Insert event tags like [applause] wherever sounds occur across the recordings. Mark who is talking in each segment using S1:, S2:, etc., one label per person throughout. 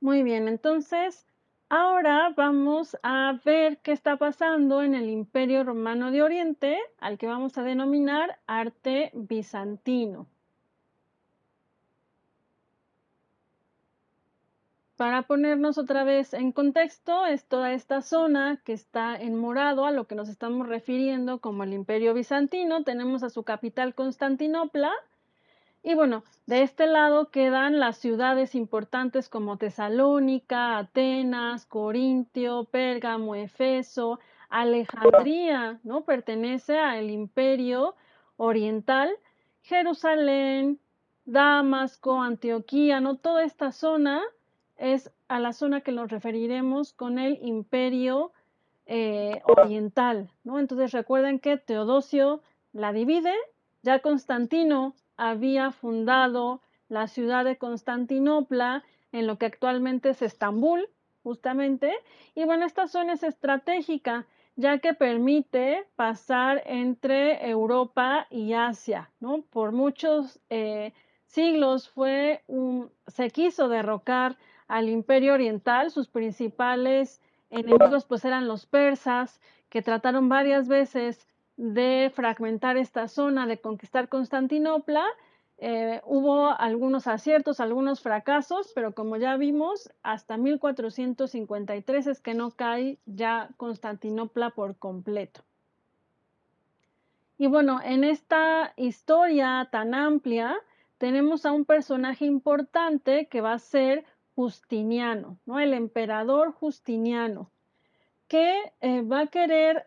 S1: Muy bien, entonces ahora vamos a ver qué está pasando en el Imperio Romano de Oriente, al que vamos a denominar arte bizantino. Para ponernos otra vez en contexto, es toda esta zona que está en morado a lo que nos estamos refiriendo como el Imperio Bizantino. Tenemos a su capital Constantinopla. Y bueno, de este lado quedan las ciudades importantes como Tesalónica, Atenas, Corintio, Pérgamo, Efeso, Alejandría, ¿no? Pertenece al Imperio Oriental, Jerusalén, Damasco, Antioquía, ¿no? Toda esta zona es a la zona que nos referiremos con el imperio eh, oriental, ¿no? Entonces recuerden que Teodosio la divide, ya Constantino había fundado la ciudad de Constantinopla en lo que actualmente es Estambul, justamente, y bueno, esta zona es estratégica ya que permite pasar entre Europa y Asia, ¿no? Por muchos eh, siglos fue un, se quiso derrocar al imperio oriental. Sus principales enemigos pues eran los persas, que trataron varias veces de fragmentar esta zona, de conquistar Constantinopla. Eh, hubo algunos aciertos, algunos fracasos, pero como ya vimos, hasta 1453 es que no cae ya Constantinopla por completo. Y bueno, en esta historia tan amplia tenemos a un personaje importante que va a ser Justiniano, ¿no? El emperador Justiniano, que eh, va a querer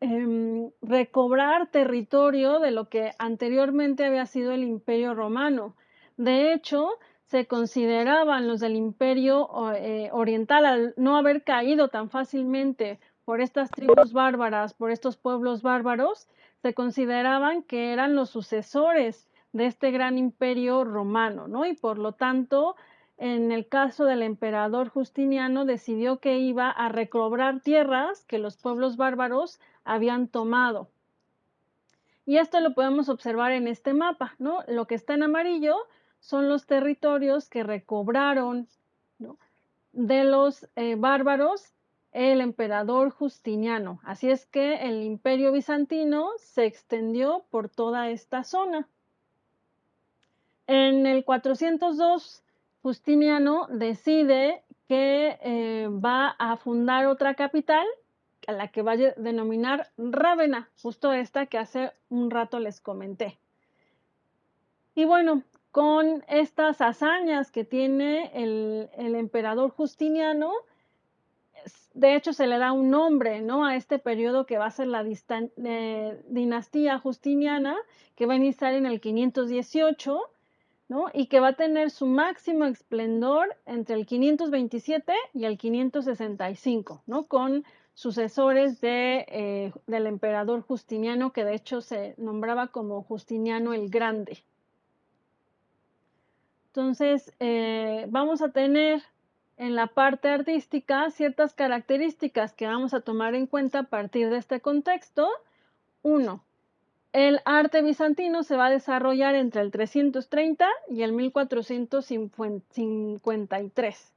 S1: em, recobrar territorio de lo que anteriormente había sido el imperio romano. De hecho, se consideraban los del imperio eh, oriental, al no haber caído tan fácilmente por estas tribus bárbaras, por estos pueblos bárbaros, se consideraban que eran los sucesores de este gran imperio romano, ¿no? Y por lo tanto, en el caso del emperador Justiniano, decidió que iba a recobrar tierras que los pueblos bárbaros habían tomado. Y esto lo podemos observar en este mapa, ¿no? Lo que está en amarillo son los territorios que recobraron de los eh, bárbaros el emperador Justiniano. Así es que el imperio bizantino se extendió por toda esta zona. En el 402 Justiniano decide que eh, va a fundar otra capital, a la que va a denominar Rávena, justo esta que hace un rato les comenté. Y bueno, con estas hazañas que tiene el, emperador Justiniano, de hecho se le da un nombre ¿no? a este periodo que va a ser la eh, dinastía justiniana, que va a iniciar en el 518 y que va a tener su máximo esplendor entre el 527 y el 565, ¿no? Con sucesores de, eh, del emperador Justiniano, que de hecho se nombraba como Justiniano el Grande. Entonces, eh, vamos a tener en la parte artística ciertas características que vamos a tomar en cuenta a partir de este contexto. Uno, el arte bizantino se va a desarrollar entre el 330 y el 1453.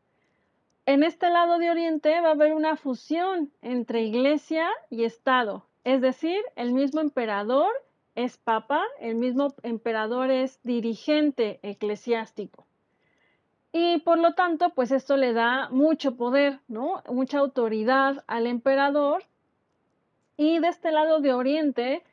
S1: En este lado de Oriente va a haber una fusión entre iglesia y Estado, es decir, el mismo emperador es papa, el mismo emperador es dirigente eclesiástico. Y por lo tanto, pues esto le da mucho poder, ¿no? Mucha autoridad al emperador. Y de este lado de Oriente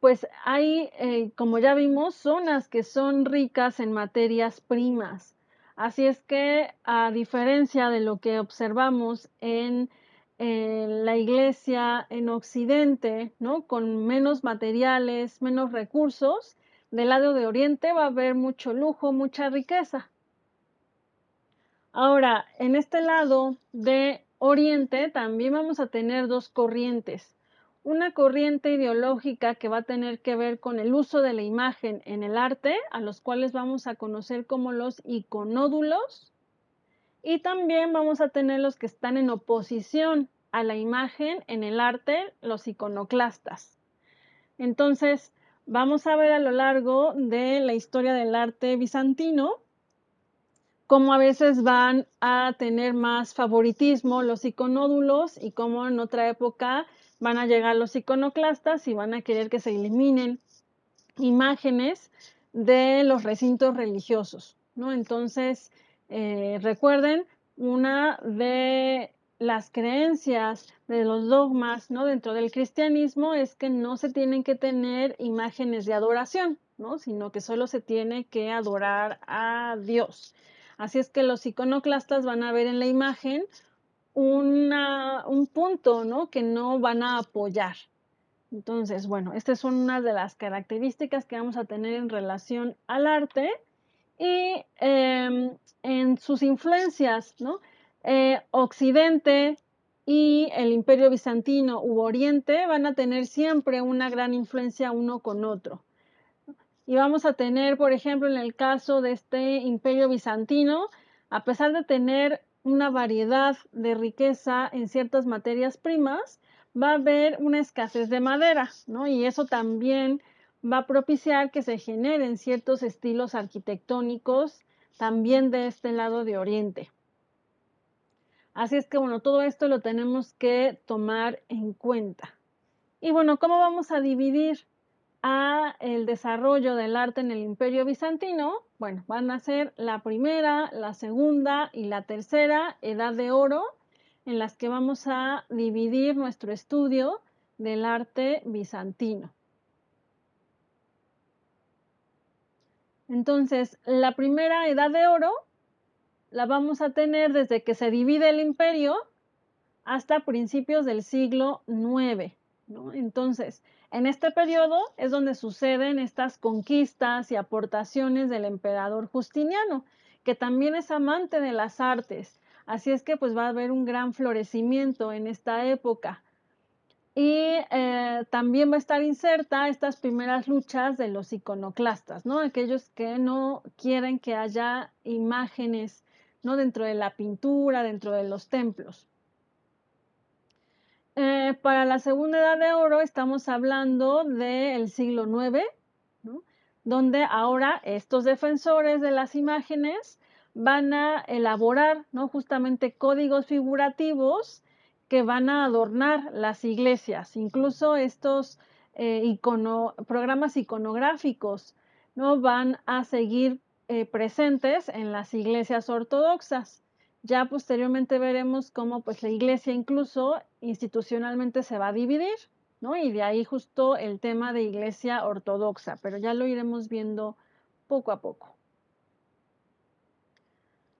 S1: pues hay, eh, como ya vimos, zonas que son ricas en materias primas. Así es que, a diferencia de lo que observamos en, la iglesia en Occidente, ¿no? Con menos materiales, menos recursos, del lado de Oriente va a haber mucho lujo, mucha riqueza. Ahora, en este lado de Oriente también vamos a tener dos corrientes una corriente ideológica que va a tener que ver con el uso de la imagen en el arte, a los cuales vamos a conocer como los iconódulos, y también vamos a tener los que están en oposición a la imagen en el arte, los iconoclastas. Entonces, vamos a ver a lo largo de la historia del arte bizantino cómo a veces van a tener más favoritismo los iconódulos y cómo en otra época van a llegar los iconoclastas y van a querer que se eliminen imágenes de los recintos religiosos, ¿no? Entonces, eh, recuerden, una de las creencias de los dogmas, ¿no? Dentro del cristianismo es que no se tienen que tener imágenes de adoración, ¿no? Sino que solo se tiene que adorar a Dios. Así es que los iconoclastas van a ver en la imagen un punto, ¿no? Que no van a apoyar. Entonces, bueno, estas son una de las características que vamos a tener en relación al arte y em, en sus influencias, ¿no? Eh, Occidente y el Imperio Bizantino u Oriente van a tener siempre una gran influencia uno con otro. Y vamos a tener, por ejemplo, en el caso de este Imperio Bizantino, a pesar de tener una variedad de riqueza en ciertas materias primas, va a haber una escasez de madera, ¿no? Y eso también va a propiciar que se generen ciertos estilos arquitectónicos también de este lado de Oriente. Así es que, bueno, todo esto lo tenemos que tomar en cuenta. Y bueno, ¿cómo vamos a dividir a el desarrollo del arte en el Imperio Bizantino? Bueno, van a ser la primera, la segunda y la tercera edad de oro en las que vamos a dividir nuestro estudio del arte bizantino. Entonces, la primera edad de oro la vamos a tener desde que se divide el imperio hasta principios del siglo IX. Entonces, en este periodo es donde suceden estas conquistas y aportaciones del emperador Justiniano, que también es amante de las artes. Así es que pues va a haber un gran florecimiento en esta época. Y eh, también va a estar inserta estas primeras luchas de los iconoclastas, ¿no? Aquellos que no quieren que haya imágenes ¿no? Dentro de la pintura, dentro de los templos. Eh, para la segunda edad de oro estamos hablando del siglo IX, donde ahora estos defensores de las imágenes van a elaborar ¿no? justamente códigos figurativos que van a adornar las iglesias, incluso estos eh, programas iconográficos ¿no? van a seguir eh, presentes en las iglesias ortodoxas. Ya posteriormente veremos cómo pues la iglesia incluso institucionalmente se va a dividir, ¿no? Y de ahí justo el tema de iglesia ortodoxa, pero ya lo iremos viendo poco a poco.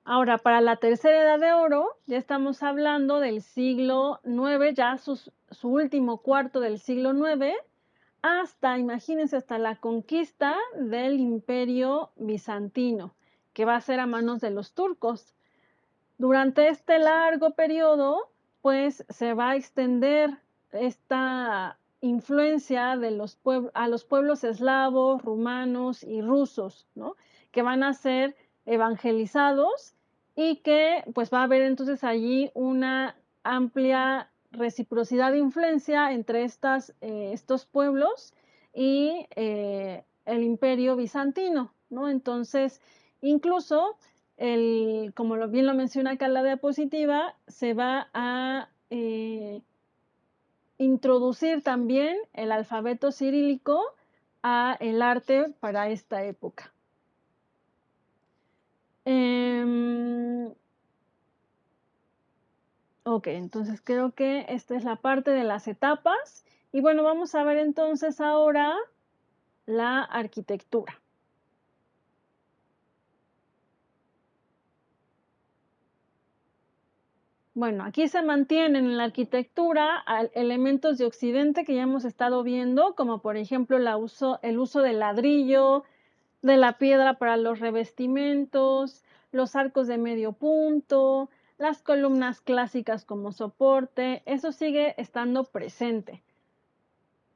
S1: Ahora, para la tercera edad de oro, ya estamos hablando del siglo IX, ya su último cuarto del siglo IX, hasta, imagínense, hasta la conquista del imperio bizantino, que va a ser a manos de los turcos. Durante este largo periodo, pues se va a extender esta influencia de los a los pueblos eslavos, rumanos y rusos, ¿no? que van a ser evangelizados y que pues va a haber entonces allí una amplia reciprocidad de influencia entre estas, eh, estos pueblos y eh, el imperio bizantino, ¿no? Entonces, incluso, el, como bien lo menciona acá la diapositiva, se va a eh, introducir también el alfabeto cirílico a el arte para esta época. Em, Ok, entonces creo que esta es la parte de las etapas. Y bueno, vamos a ver entonces ahora la arquitectura. Bueno, aquí se mantienen en la arquitectura elementos de Occidente que ya hemos estado viendo, como por ejemplo el uso del ladrillo, de la piedra para los revestimientos, los arcos de medio punto, las columnas clásicas como soporte, eso sigue estando presente.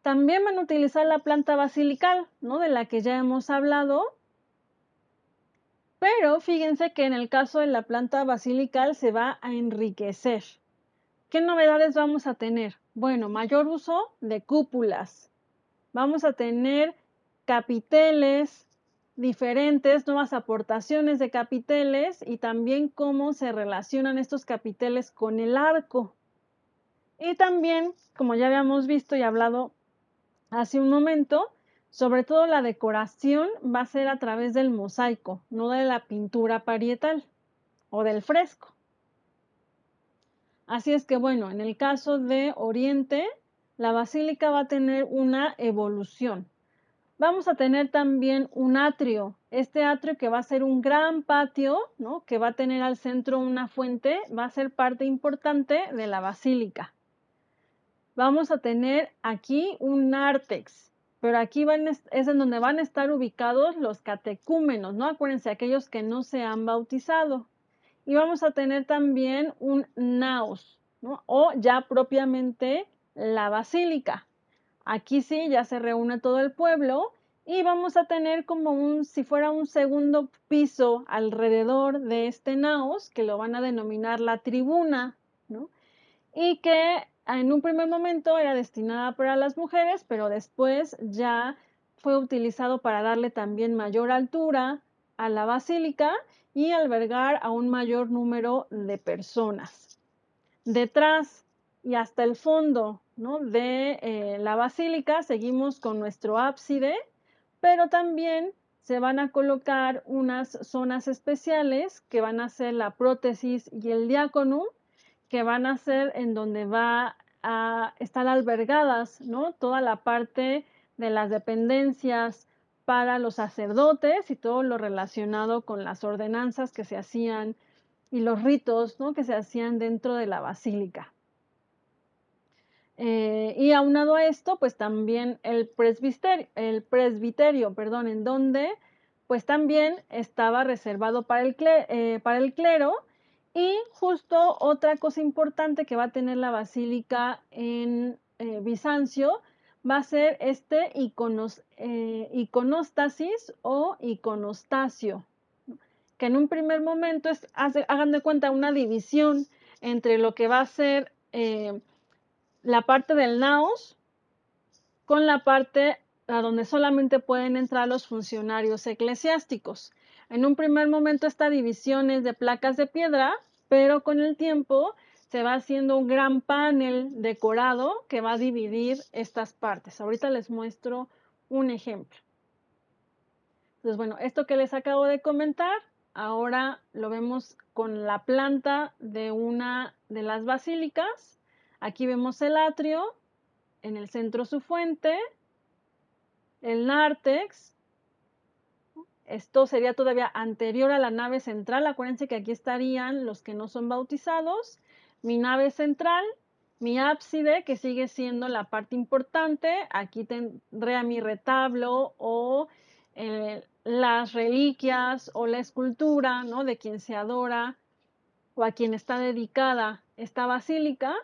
S1: También van a utilizar la planta basilical, ¿no? De la que ya hemos hablado. Pero fíjense que en el caso de la planta basilical se va a enriquecer. ¿Qué novedades vamos a tener? Bueno, mayor uso de cúpulas. Vamos a tener capiteles diferentes, nuevas aportaciones de capiteles y también cómo se relacionan estos capiteles con el arco. Y también, como ya habíamos visto y hablado hace un momento, sobre todo la decoración va a ser a través del mosaico, no de la pintura parietal o del fresco. Así es que bueno, en el caso de Oriente, la basílica va a tener una evolución. Vamos a tener también un atrio. Este atrio que va a ser un gran patio, ¿no? que va a tener al centro una fuente, va a ser parte importante de la basílica. Vamos a tener aquí un nártex, pero aquí es en donde van a estar ubicados los catecúmenos, ¿no? Acuérdense, aquellos que no se han bautizado. Y vamos a tener también un naos, ¿no? O ya propiamente la basílica. Aquí sí, ya se reúne todo el pueblo y vamos a tener como un, si fuera un segundo piso alrededor de este naos, que lo van a denominar la tribuna, ¿no? Y que en un primer momento era destinada para las mujeres, pero después ya fue utilizado para darle también mayor altura a la basílica y albergar a un mayor número de personas. Detrás y hasta el fondo de eh, la basílica seguimos con nuestro ábside, pero también se van a colocar unas zonas especiales que van a ser la prótesis y el diácono, que van a ser en donde va a estar albergadas ¿no? toda la parte de las dependencias para los sacerdotes y todo lo relacionado con las ordenanzas que se hacían y los ritos ¿no? que se hacían dentro de la basílica. Eh, y aunado a esto, pues también el presbiterio, el presbiterio, perdón, en donde pues también estaba reservado para el, eh, para el clero y justo otra cosa importante que va a tener la basílica en eh, Bizancio va a ser este iconos, iconostasis o iconostasio, que en un primer momento es, hagan de cuenta, una división entre lo que va a ser la parte del naos con la parte a donde solamente pueden entrar los funcionarios eclesiásticos. En un primer momento esta división es de placas de piedra, pero con el tiempo se va haciendo un gran panel decorado que va a dividir estas partes. Ahorita les muestro un ejemplo. Entonces, bueno, esto que les acabo de comentar, ahora lo vemos con la planta de una de las basílicas Aquí vemos el atrio, en el centro su fuente, el nártex. Esto sería todavía anterior a la nave central. Acuérdense que aquí estarían los que no son bautizados. Mi nave central, mi ábside, que sigue siendo la parte importante. Aquí tendré a mi retablo o eh, las reliquias o la escultura ¿no? de quien se adora o a quien está dedicada esta basílica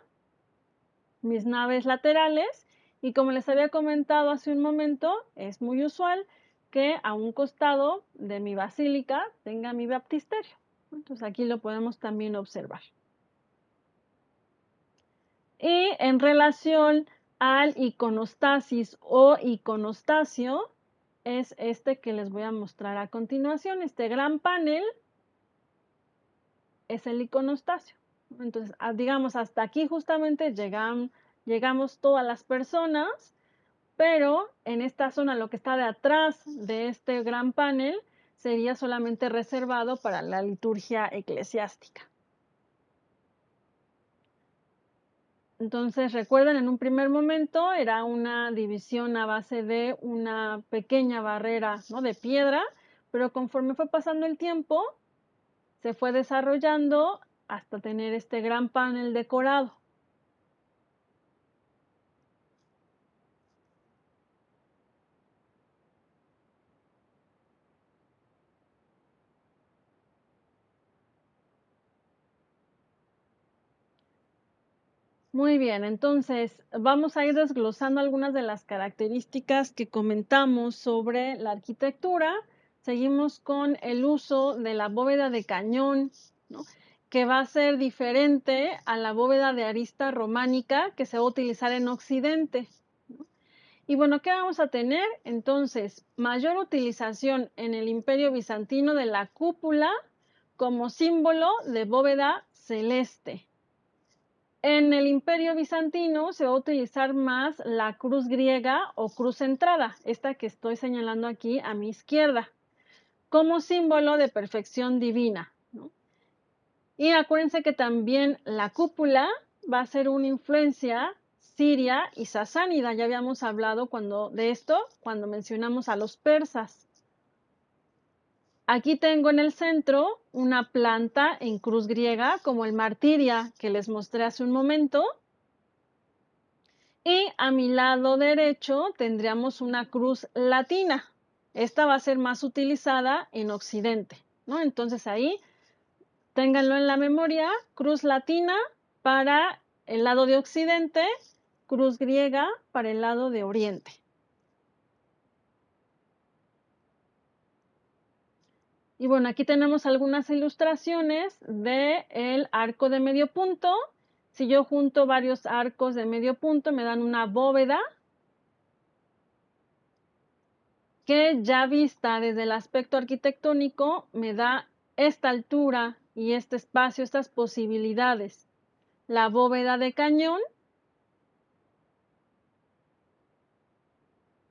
S1: mis naves laterales y como les había comentado hace un momento, es muy usual que a un costado de mi basílica tenga mi baptisterio. Entonces aquí lo podemos también observar. Y en relación al iconostasis o iconostasio, es este que les voy a mostrar a continuación. Este gran panel es el iconostasio. Entonces, digamos, hasta aquí justamente llegan, llegamos todas las personas, pero en esta zona, lo que está de atrás de este gran panel, sería solamente reservado para la liturgia eclesiástica. Entonces, recuerden, en un primer momento era una división a base de una pequeña barrera ¿no? de piedra, pero conforme fue pasando el tiempo, se fue desarrollando hasta tener este gran panel decorado. Muy bien, entonces vamos a ir desglosando algunas de las características que comentamos sobre la arquitectura. Seguimos con el uso de la bóveda de cañón, que va a ser diferente a la bóveda de arista románica que se va a utilizar en Occidente. Y bueno, ¿qué vamos a tener? Entonces, mayor utilización en el Imperio Bizantino de la cúpula como símbolo de bóveda celeste. En el Imperio Bizantino se va a utilizar más la cruz griega o cruz centrada, esta que estoy señalando aquí a mi izquierda, como símbolo de perfección divina. Y acuérdense que también la cúpula va a ser una influencia siria y sasánida. Ya habíamos hablado cuando, de esto cuando mencionamos a los persas. Aquí tengo en el centro una planta en cruz griega como el martiria que les mostré hace un momento. Y a mi lado derecho tendríamos una cruz latina. Esta va a ser más utilizada en Occidente, ¿no? Entonces ahí ténganlo en la memoria, cruz latina para el lado de Occidente, cruz griega para el lado de Oriente. Y bueno, aquí tenemos algunas ilustraciones del el arco de medio punto. Si yo junto varios arcos de medio punto, me dan una bóveda que ya vista desde el aspecto arquitectónico me da esta altura y este espacio, estas posibilidades. La bóveda de cañón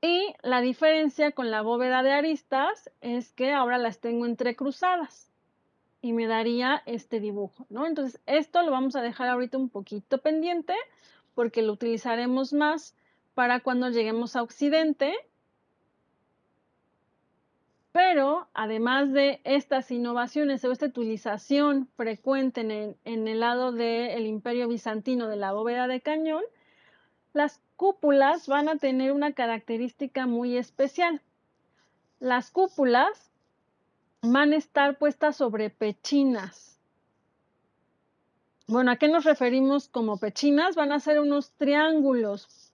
S1: Y la diferencia con la bóveda de aristas es que ahora las tengo entrecruzadas y me daría este dibujo, ¿no? Entonces, esto lo vamos a dejar ahorita un poquito pendiente porque lo utilizaremos más para cuando lleguemos a Occidente. Pero además de estas innovaciones o esta utilización frecuente en el, lado del Imperio Bizantino de la bóveda de cañón, las cúpulas van a tener una característica muy especial. Las cúpulas van a estar puestas sobre pechinas. Bueno, ¿a qué nos referimos como pechinas? Van a ser unos triángulos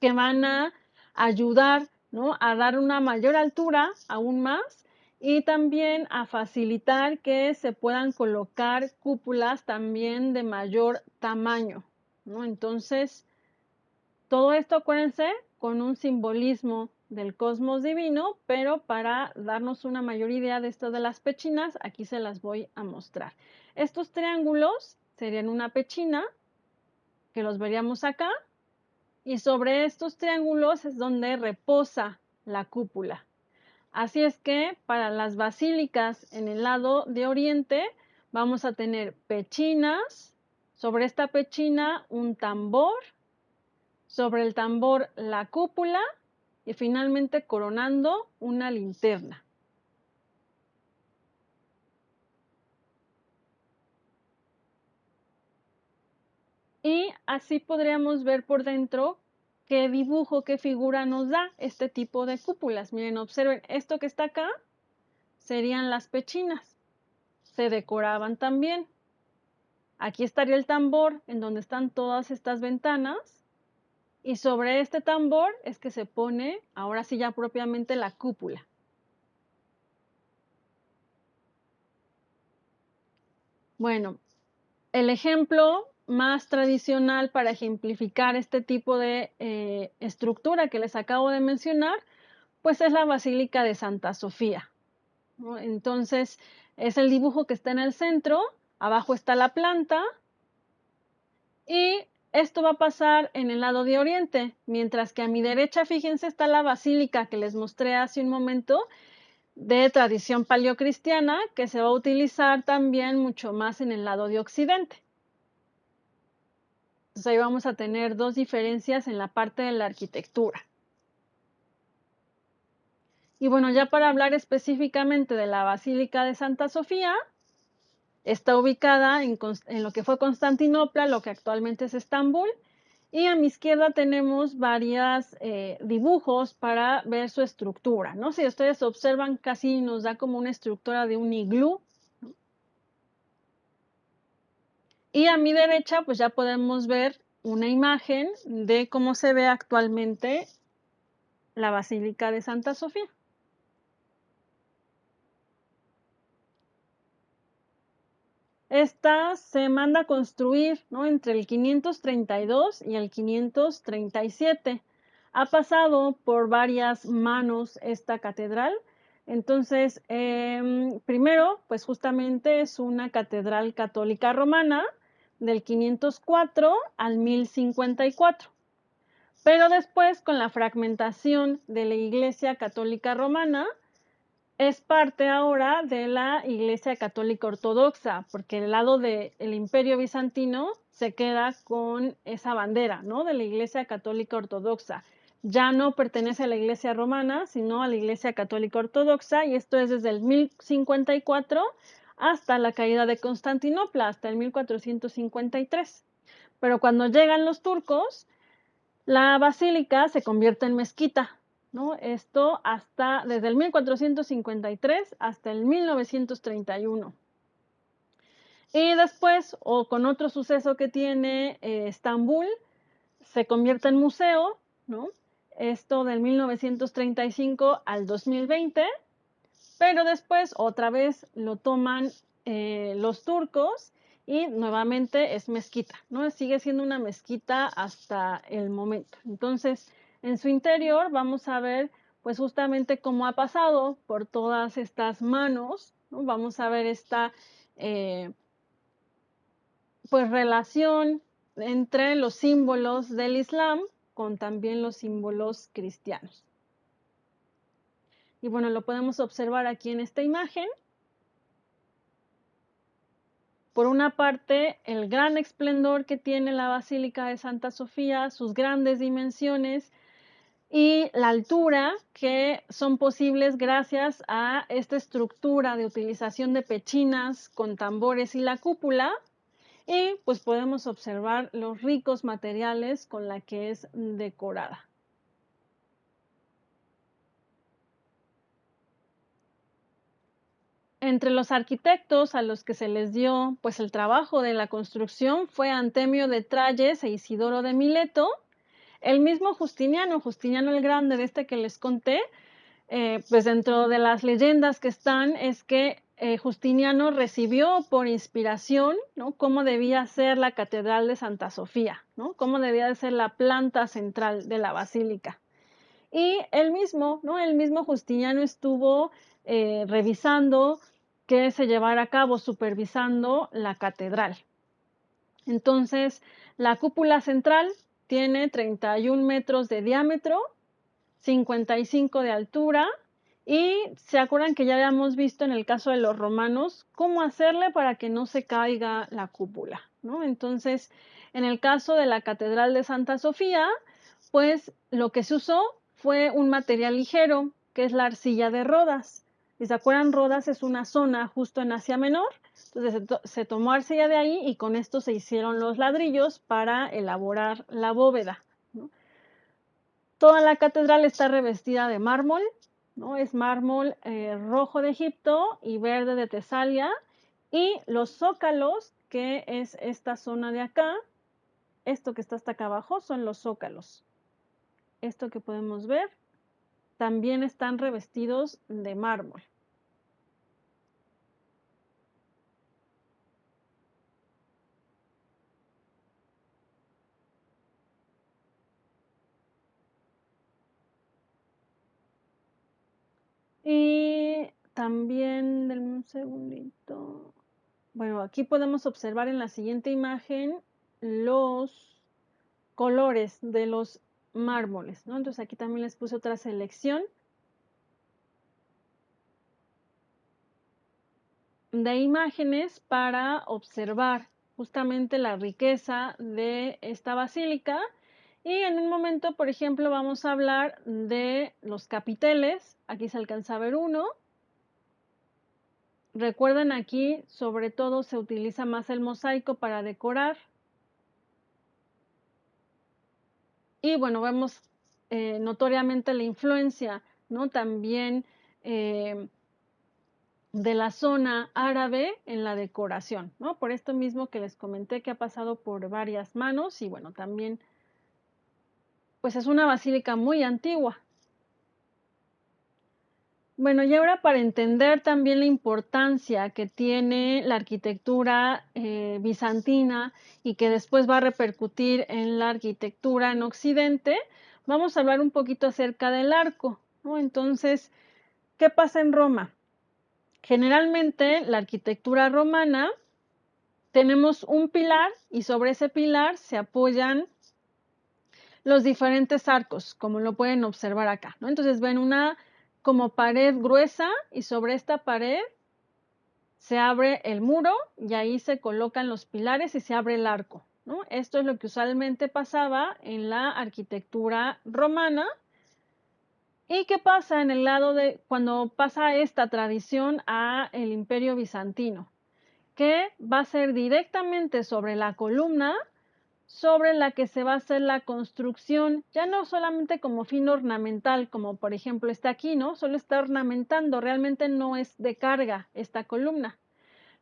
S1: que van a ayudar ¿no? a dar una mayor altura aún más y también a facilitar que se puedan colocar cúpulas también de mayor tamaño. ¿no? Entonces, todo esto, acuérdense, con un simbolismo del cosmos divino, pero para darnos una mayor idea de esto de las pechinas, aquí se las voy a mostrar. Estos triángulos serían una pechina, que los veríamos acá, y sobre estos triángulos es donde reposa la cúpula. Así es que para las basílicas en el lado de oriente vamos a tener pechinas, sobre esta pechina un tambor, sobre el tambor la cúpula y finalmente coronando una linterna. Y así podríamos ver por dentro qué dibujo, qué figura nos da este tipo de cúpulas. Miren, observen, esto que está acá serían las pechinas. Se decoraban también. Aquí estaría el tambor en donde están todas estas ventanas y sobre este tambor es que se pone, ahora sí ya propiamente, la cúpula. Bueno, el ejemplo más tradicional para ejemplificar este tipo de eh, estructura que les acabo de mencionar, pues es la Basílica de Santa Sofía. Entonces, es el dibujo que está en el centro, abajo está la planta y esto va a pasar en el lado de oriente, mientras que a mi derecha, fíjense, está la basílica que les mostré hace un momento de tradición paleocristiana, que se va a utilizar también mucho más en el lado de occidente. Entonces ahí vamos a tener dos diferencias en la parte de la arquitectura. Y bueno, ya para hablar específicamente de la Basílica de Santa Sofía, Está ubicada en, lo que fue Constantinopla, lo que actualmente es Estambul. Y a mi izquierda tenemos varios eh, dibujos para ver su estructura. ¿no? Si ustedes observan, casi nos da como una estructura de un iglú. Y a mi derecha, pues ya podemos ver una imagen de cómo se ve actualmente la Basílica de Santa Sofía. Esta se manda a construir entre el 532 y el 537. ha pasado por varias manos esta catedral. Entonces, em, primero, pues justamente es una catedral católica romana del 504 al 1054. Pero después, con la fragmentación de la Iglesia Católica Romana, es parte ahora de la Iglesia Católica Ortodoxa, porque el lado del Imperio Bizantino se queda con esa bandera, ¿no? De la Iglesia Católica Ortodoxa. Ya no pertenece a la Iglesia Romana, sino a la Iglesia Católica Ortodoxa, y esto es desde el 1054 hasta la caída de Constantinopla, hasta el 1453. Pero cuando llegan los turcos, la basílica se convierte en mezquita, esto hasta desde el 1453 hasta el 1931. Y después, o con otro suceso que tiene eh, Estambul, se convierte en museo, ¿no? Esto del 1935 al 2020, pero después otra vez lo toman eh, los turcos y nuevamente es mezquita, ¿no? Sigue siendo una mezquita hasta el momento. Entonces, en su interior vamos a ver pues justamente cómo ha pasado por todas estas manos, vamos a ver esta eh, pues relación entre los símbolos del Islam con también los símbolos cristianos. Y bueno, lo podemos observar aquí en esta imagen. Por una parte, el gran esplendor que tiene la Basílica de Santa Sofía, sus grandes dimensiones, y la altura que son posibles gracias a esta estructura de utilización de pechinas con tambores y la cúpula. Y pues podemos observar los ricos materiales con la que es decorada. Entre los arquitectos a los que se les dio pues el trabajo de la construcción fue Antemio de Tralles e Isidoro de Mileto, el mismo Justiniano, Justiniano el Grande, de este que les conté, eh, pues dentro de las leyendas que están es que eh, Justiniano recibió por inspiración, ¿no? Cómo debía ser la Catedral de Santa Sofía, ¿no? Cómo debía de ser la planta central de la basílica. Y él mismo, ¿no? El mismo Justiniano estuvo eh, revisando que se llevara a cabo, supervisando la catedral. Entonces, la cúpula central tiene 31 metros de diámetro, 55 de altura y se acuerdan que ya habíamos visto en el caso de los romanos cómo hacerle para que no se caiga la cúpula, ¿no? Entonces, en el caso de la Catedral de Santa Sofía, pues lo que se usó fue un material ligero, que es la arcilla de Rodas. Si se acuerdan, Rodas es una zona justo en Asia Menor entonces se, tomó arcilla de ahí y con esto se hicieron los ladrillos para elaborar la bóveda. Toda la catedral está revestida de mármol, ¿no? es mármol eh, rojo de Egipto y verde de Tesalia. Y los zócalos, que es esta zona de acá, esto que está hasta acá abajo, son los zócalos. Esto que podemos ver, también están revestidos de mármol. Y también, denme un segundito. Bueno, aquí podemos observar en la siguiente imagen los colores de los mármoles, ¿no? Entonces aquí también les puse otra selección de imágenes para observar justamente la riqueza de esta basílica y en un momento, por ejemplo, vamos a hablar de los capiteles. Aquí se alcanza a ver uno. Recuerden aquí, sobre todo, se utiliza más el mosaico para decorar. Y bueno, vemos eh, notoriamente la influencia, ¿no? También eh, de la zona árabe en la decoración, ¿no? Por esto mismo que les comenté que ha pasado por varias manos y bueno, también pues es una basílica muy antigua. Bueno, y ahora para entender también la importancia que tiene la arquitectura eh, bizantina y que después va a repercutir en la arquitectura en Occidente, vamos a hablar un poquito acerca del arco. Entonces, ¿qué pasa en Roma? Generalmente la arquitectura romana tenemos un pilar y sobre ese pilar se apoyan los diferentes arcos, como lo pueden observar acá, ¿no? Entonces ven una como pared gruesa y sobre esta pared se abre el muro y ahí se colocan los pilares y se abre el arco. Esto es lo que usualmente pasaba en la arquitectura romana. ¿Y qué pasa en el lado de cuando pasa esta tradición a el imperio bizantino? Que va a ser directamente sobre la columna sobre la que se va a hacer la construcción, ya no solamente como fin ornamental, como por ejemplo está aquí, ¿no? Solo está ornamentando, realmente no es de carga esta columna.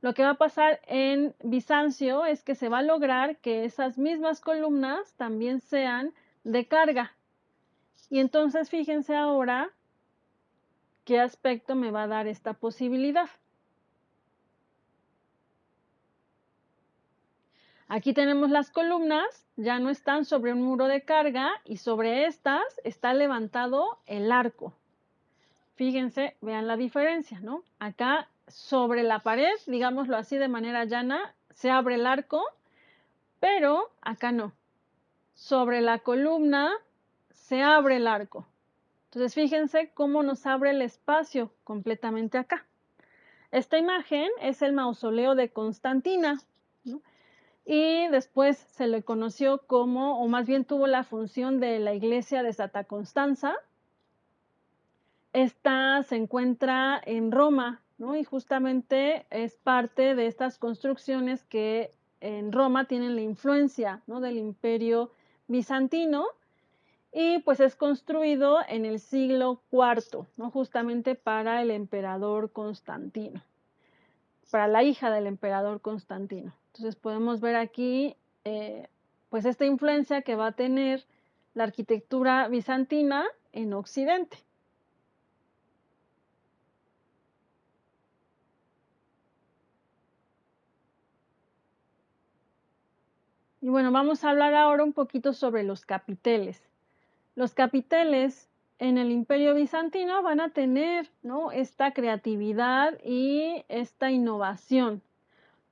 S1: Lo que va a pasar en Bizancio es que se va a lograr que esas mismas columnas también sean de carga. Y entonces fíjense ahora qué aspecto me va a dar esta posibilidad. Aquí tenemos las columnas, ya no están sobre un muro de carga y sobre estas está levantado el arco. Fíjense, vean la diferencia, ¿no? Acá sobre la pared, digámoslo así de manera llana, se abre el arco, pero acá no. Sobre la columna se abre el arco. Entonces fíjense cómo nos abre el espacio completamente acá. Esta imagen es el mausoleo de Constantina. ¿no? Y después se le conoció como, o más bien tuvo la función de la iglesia de Santa Constanza. Esta se encuentra en Roma, ¿no? Y justamente es parte de estas construcciones que en Roma tienen la influencia, ¿no? Del imperio bizantino y pues es construido en el siglo IV, ¿no? Justamente para el emperador Constantino, para la hija del emperador Constantino. Entonces podemos ver aquí eh, pues esta influencia que va a tener la arquitectura bizantina en Occidente. Y bueno, vamos a hablar ahora un poquito sobre los capiteles. Los capiteles en el imperio bizantino van a tener ¿no? esta creatividad y esta innovación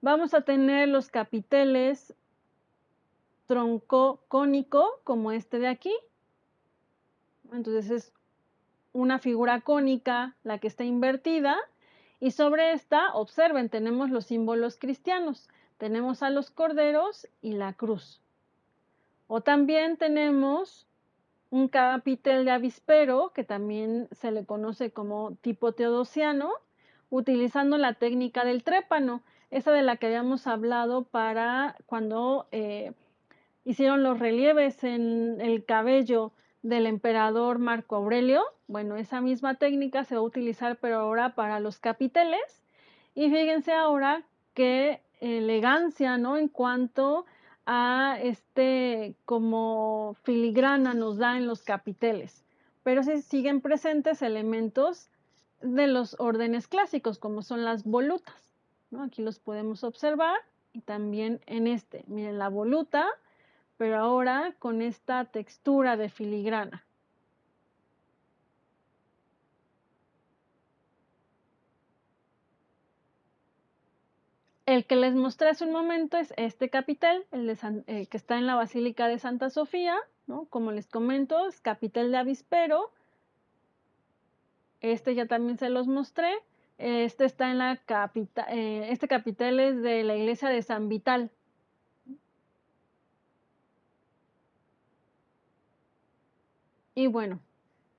S1: vamos a tener los capiteles tronco cónico como este de aquí. Entonces es una figura cónica la que está invertida y sobre esta, observen, tenemos los símbolos cristianos. Tenemos a los corderos y la cruz. O también tenemos un capitel de avispero, que también se le conoce como tipo teodosiano, utilizando la técnica del trépano esa de la que habíamos hablado para cuando eh, hicieron los relieves en el cabello del emperador Marco Aurelio. Bueno, esa misma técnica se va a utilizar pero ahora para los capiteles. Y fíjense ahora qué elegancia, ¿no? En cuanto a este como filigrana nos da en los capiteles. Pero sí siguen presentes elementos de los órdenes clásicos, como son las volutas. Aquí los podemos observar y también en este. Miren la voluta, pero ahora con esta textura de filigrana. El que les mostré hace un momento es este capitel, el eh, que está en la Basílica de Santa Sofía, Como les comento, es capitel de avispero. Este ya también se los mostré. Este está en la capital, eh, este capitel es de la iglesia de San Vital. Y bueno,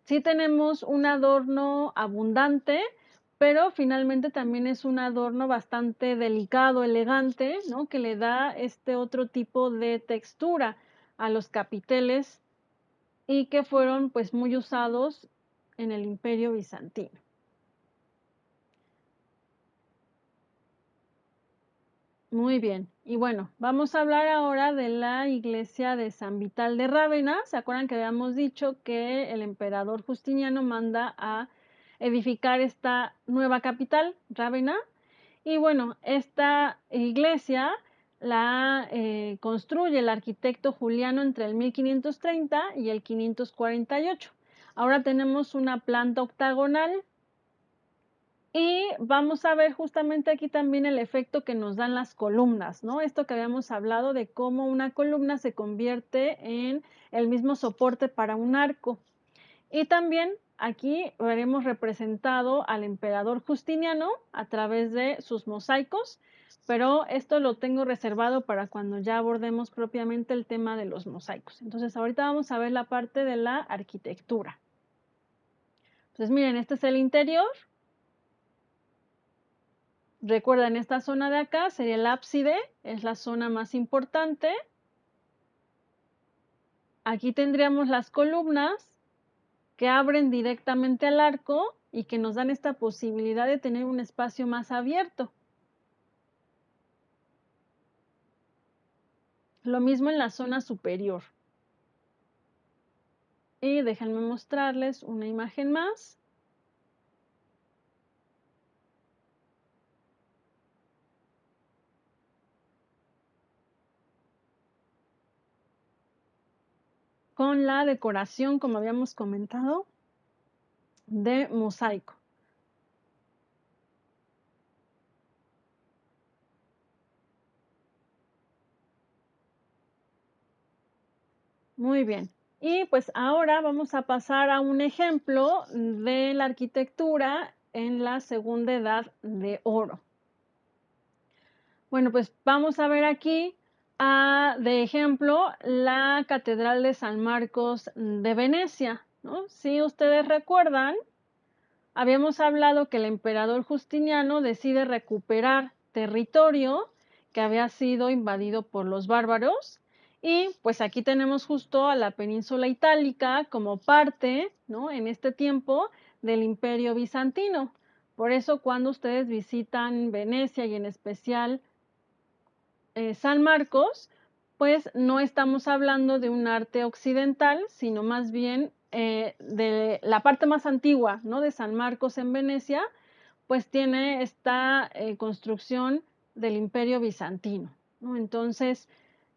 S1: sí tenemos un adorno abundante, pero finalmente también es un adorno bastante delicado, elegante, ¿no? Que le da este otro tipo de textura a los capiteles y que fueron pues muy usados en el imperio bizantino. Muy bien. Y bueno, vamos a hablar ahora de la iglesia de San Vital de Rávena. ¿Se acuerdan que habíamos dicho que el emperador Justiniano manda a edificar esta nueva capital, Rávena? Y bueno, esta iglesia la eh, construye el arquitecto Juliano entre el 1530 y el 548. Ahora tenemos una planta octagonal y vamos a ver justamente aquí también el efecto que nos dan las columnas, ¿no? Esto que habíamos hablado de cómo una columna se convierte en el mismo soporte para un arco. Y también aquí veremos representado al emperador Justiniano a través de sus mosaicos, pero esto lo tengo reservado para cuando ya abordemos propiamente el tema de los mosaicos. Entonces ahorita vamos a ver la parte de la arquitectura. Entonces miren, este es el interior, Recuerden, esta zona de acá sería el ábside, es la zona más importante. Aquí tendríamos las columnas que abren directamente al arco y que nos dan esta posibilidad de tener un espacio más abierto. Lo mismo en la zona superior. Y déjenme mostrarles una imagen más. Con la decoración, como habíamos comentado, de mosaico. Muy bien. Y pues ahora vamos a pasar a un ejemplo de la arquitectura en la segunda edad de oro. Bueno, pues vamos a ver aquí de ejemplo, la Catedral de San Marcos de Venecia. Si ustedes recuerdan, habíamos hablado que el emperador Justiniano decide recuperar territorio que había sido invadido por los bárbaros. Y pues aquí tenemos justo a la península itálica como parte, ¿no? En este tiempo del imperio bizantino. Por eso cuando ustedes visitan Venecia y en especial eh, San Marcos, pues no estamos hablando de un arte occidental, sino más bien eh, de la parte más antigua ¿no? de San Marcos en Venecia, pues tiene esta eh, construcción del imperio bizantino. Entonces,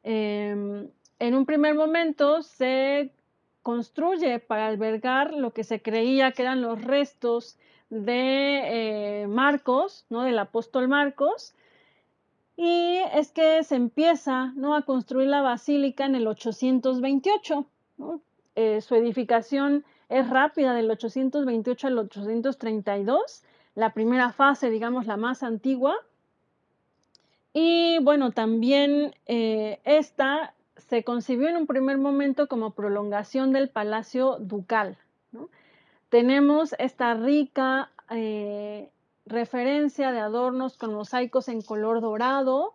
S1: em, en un primer momento se construye para albergar lo que se creía que eran los restos de Marcos, ¿no? del apóstol Marcos, y es que se empieza ¿no? a construir la basílica en el 828. Eh, su edificación es rápida del 828 al 832, la primera fase, digamos, la más antigua. Y bueno, también eh, esta se concibió en un primer momento como prolongación del palacio ducal. Tenemos esta rica eh, referencia de adornos con mosaicos en color dorado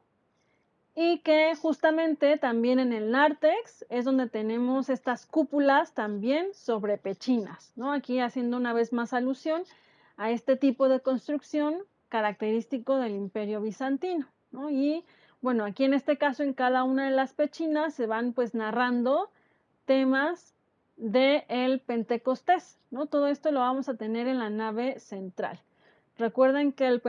S1: y que justamente también en el nártex es donde tenemos estas cúpulas también sobre pechinas, ¿no? Aquí haciendo una vez más alusión a este tipo de construcción característico del imperio bizantino, ¿no? Y bueno, aquí en este caso en cada una de las pechinas se van pues narrando temas del el Pentecostés, ¿no? Todo esto lo vamos a tener en la nave central. Recuerden que el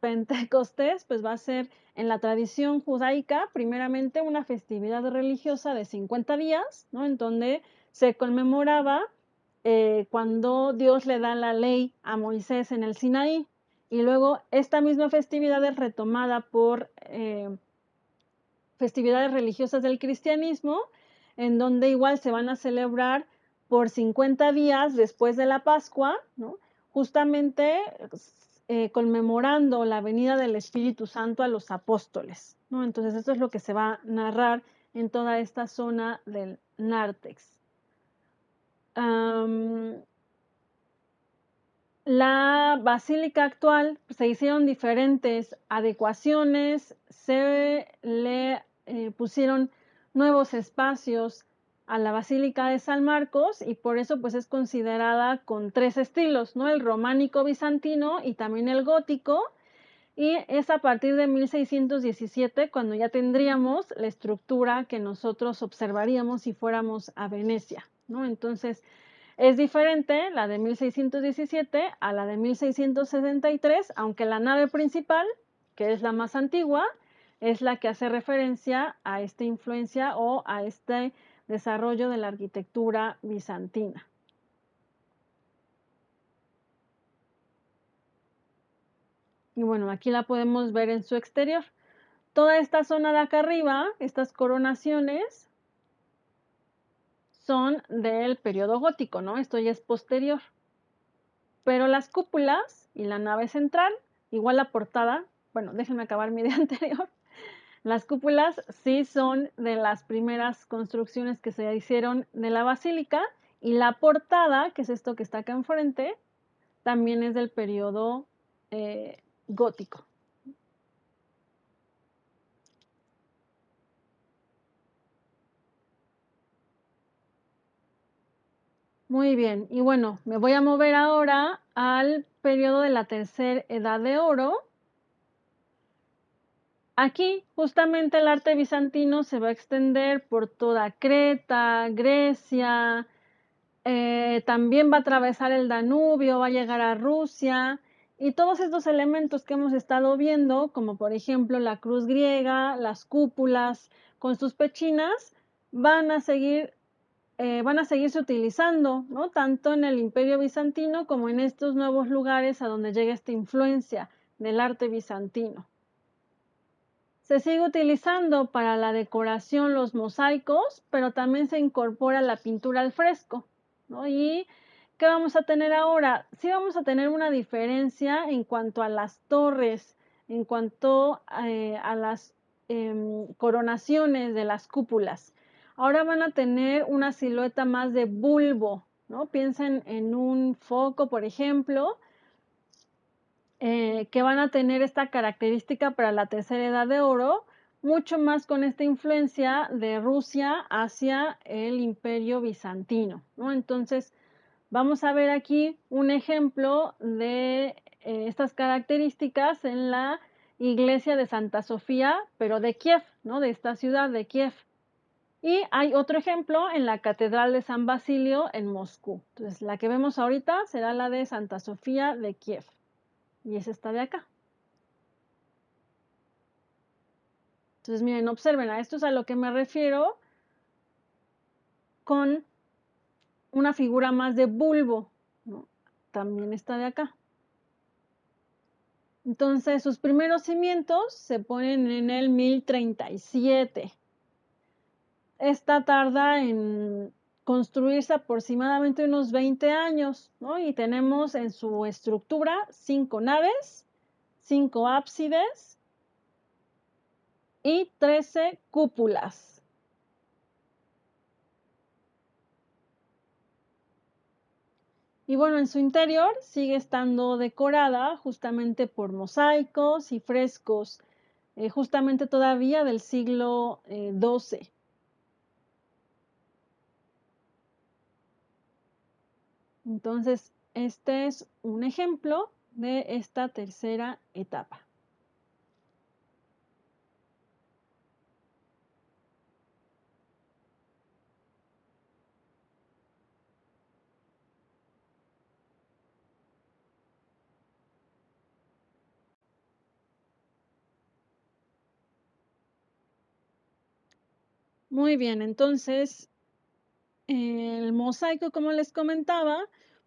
S1: Pentecostés pues, va a ser en la tradición judaica, primeramente una festividad religiosa de 50 días, ¿no? en donde se conmemoraba eh, cuando Dios le da la ley a Moisés en el Sinaí. Y luego esta misma festividad es retomada por eh, festividades religiosas del cristianismo, en donde igual se van a celebrar por 50 días después de la Pascua, ¿no? Justamente eh, conmemorando la venida del Espíritu Santo a los apóstoles. ¿no? Entonces, esto es lo que se va a narrar en toda esta zona del Nártex. la basílica actual se hicieron diferentes adecuaciones, se le eh, pusieron nuevos espacios a la Basílica de San Marcos y por eso pues es considerada con tres estilos, ¿no? El románico bizantino y también el gótico. Y es a partir de 1617 cuando ya tendríamos la estructura que nosotros observaríamos si fuéramos a Venecia, ¿no? Entonces, es diferente la de 1617 a la de 1663, aunque la nave principal, que es la más antigua, es la que hace referencia a esta influencia o a este desarrollo de la arquitectura bizantina. Y bueno, aquí la podemos ver en su exterior. Toda esta zona de acá arriba, estas coronaciones, son del periodo gótico, ¿no? Esto ya es posterior. Pero las cúpulas y la nave central, igual la portada, bueno, déjenme acabar mi [laughs] idea anterior. Las cúpulas sí son de las primeras construcciones que se hicieron de la basílica y la portada, que es esto que está acá enfrente, también es del periodo eh, gótico. Muy bien, y bueno, me voy a mover ahora al periodo de la tercera edad de oro. Aquí justamente el arte bizantino se va a extender por toda Creta, Grecia, eh, también va a atravesar el Danubio, va a llegar a Rusia y todos estos elementos que hemos estado viendo, como por ejemplo la cruz griega, las cúpulas con sus pechinas, van a seguir eh, van a seguirse utilizando, ¿no? Tanto en el Imperio Bizantino como en estos nuevos lugares a donde llega esta influencia del arte bizantino. Se sigue utilizando para la decoración los mosaicos, pero también se incorpora la pintura al fresco. Y ¿qué vamos a tener ahora? Sí vamos a tener una diferencia en cuanto a las torres, en cuanto eh, a las em, coronaciones de las cúpulas ahora van a tener una silueta más de bulbo, ¿no? Piensen en un foco, por ejemplo, eh, que van a tener esta característica para la tercera edad de oro, mucho más con esta influencia de Rusia hacia el imperio bizantino, ¿no? Entonces, vamos a ver aquí un ejemplo de eh, estas características en la iglesia de Santa Sofía, pero de Kiev, ¿no? De esta ciudad de Kiev. Y hay otro ejemplo en la Catedral de San Basilio en Moscú. Entonces, la que vemos ahorita será la de Santa Sofía de Kiev. Y es esta de acá. Entonces, miren, observen, a esto es a lo que me refiero con una figura más de bulbo. También está de acá. Entonces, sus primeros cimientos se ponen en el 1037. Esta tarda en construirse aproximadamente unos 20 años, ¿no? Y tenemos en su estructura cinco naves, cinco ábsides y 13 cúpulas. Y bueno, en su interior sigue estando decorada justamente por mosaicos y frescos, eh, justamente todavía del siglo XII. Entonces, este es un ejemplo de esta tercera etapa. Muy bien, entonces el mosaico, como les comentaba,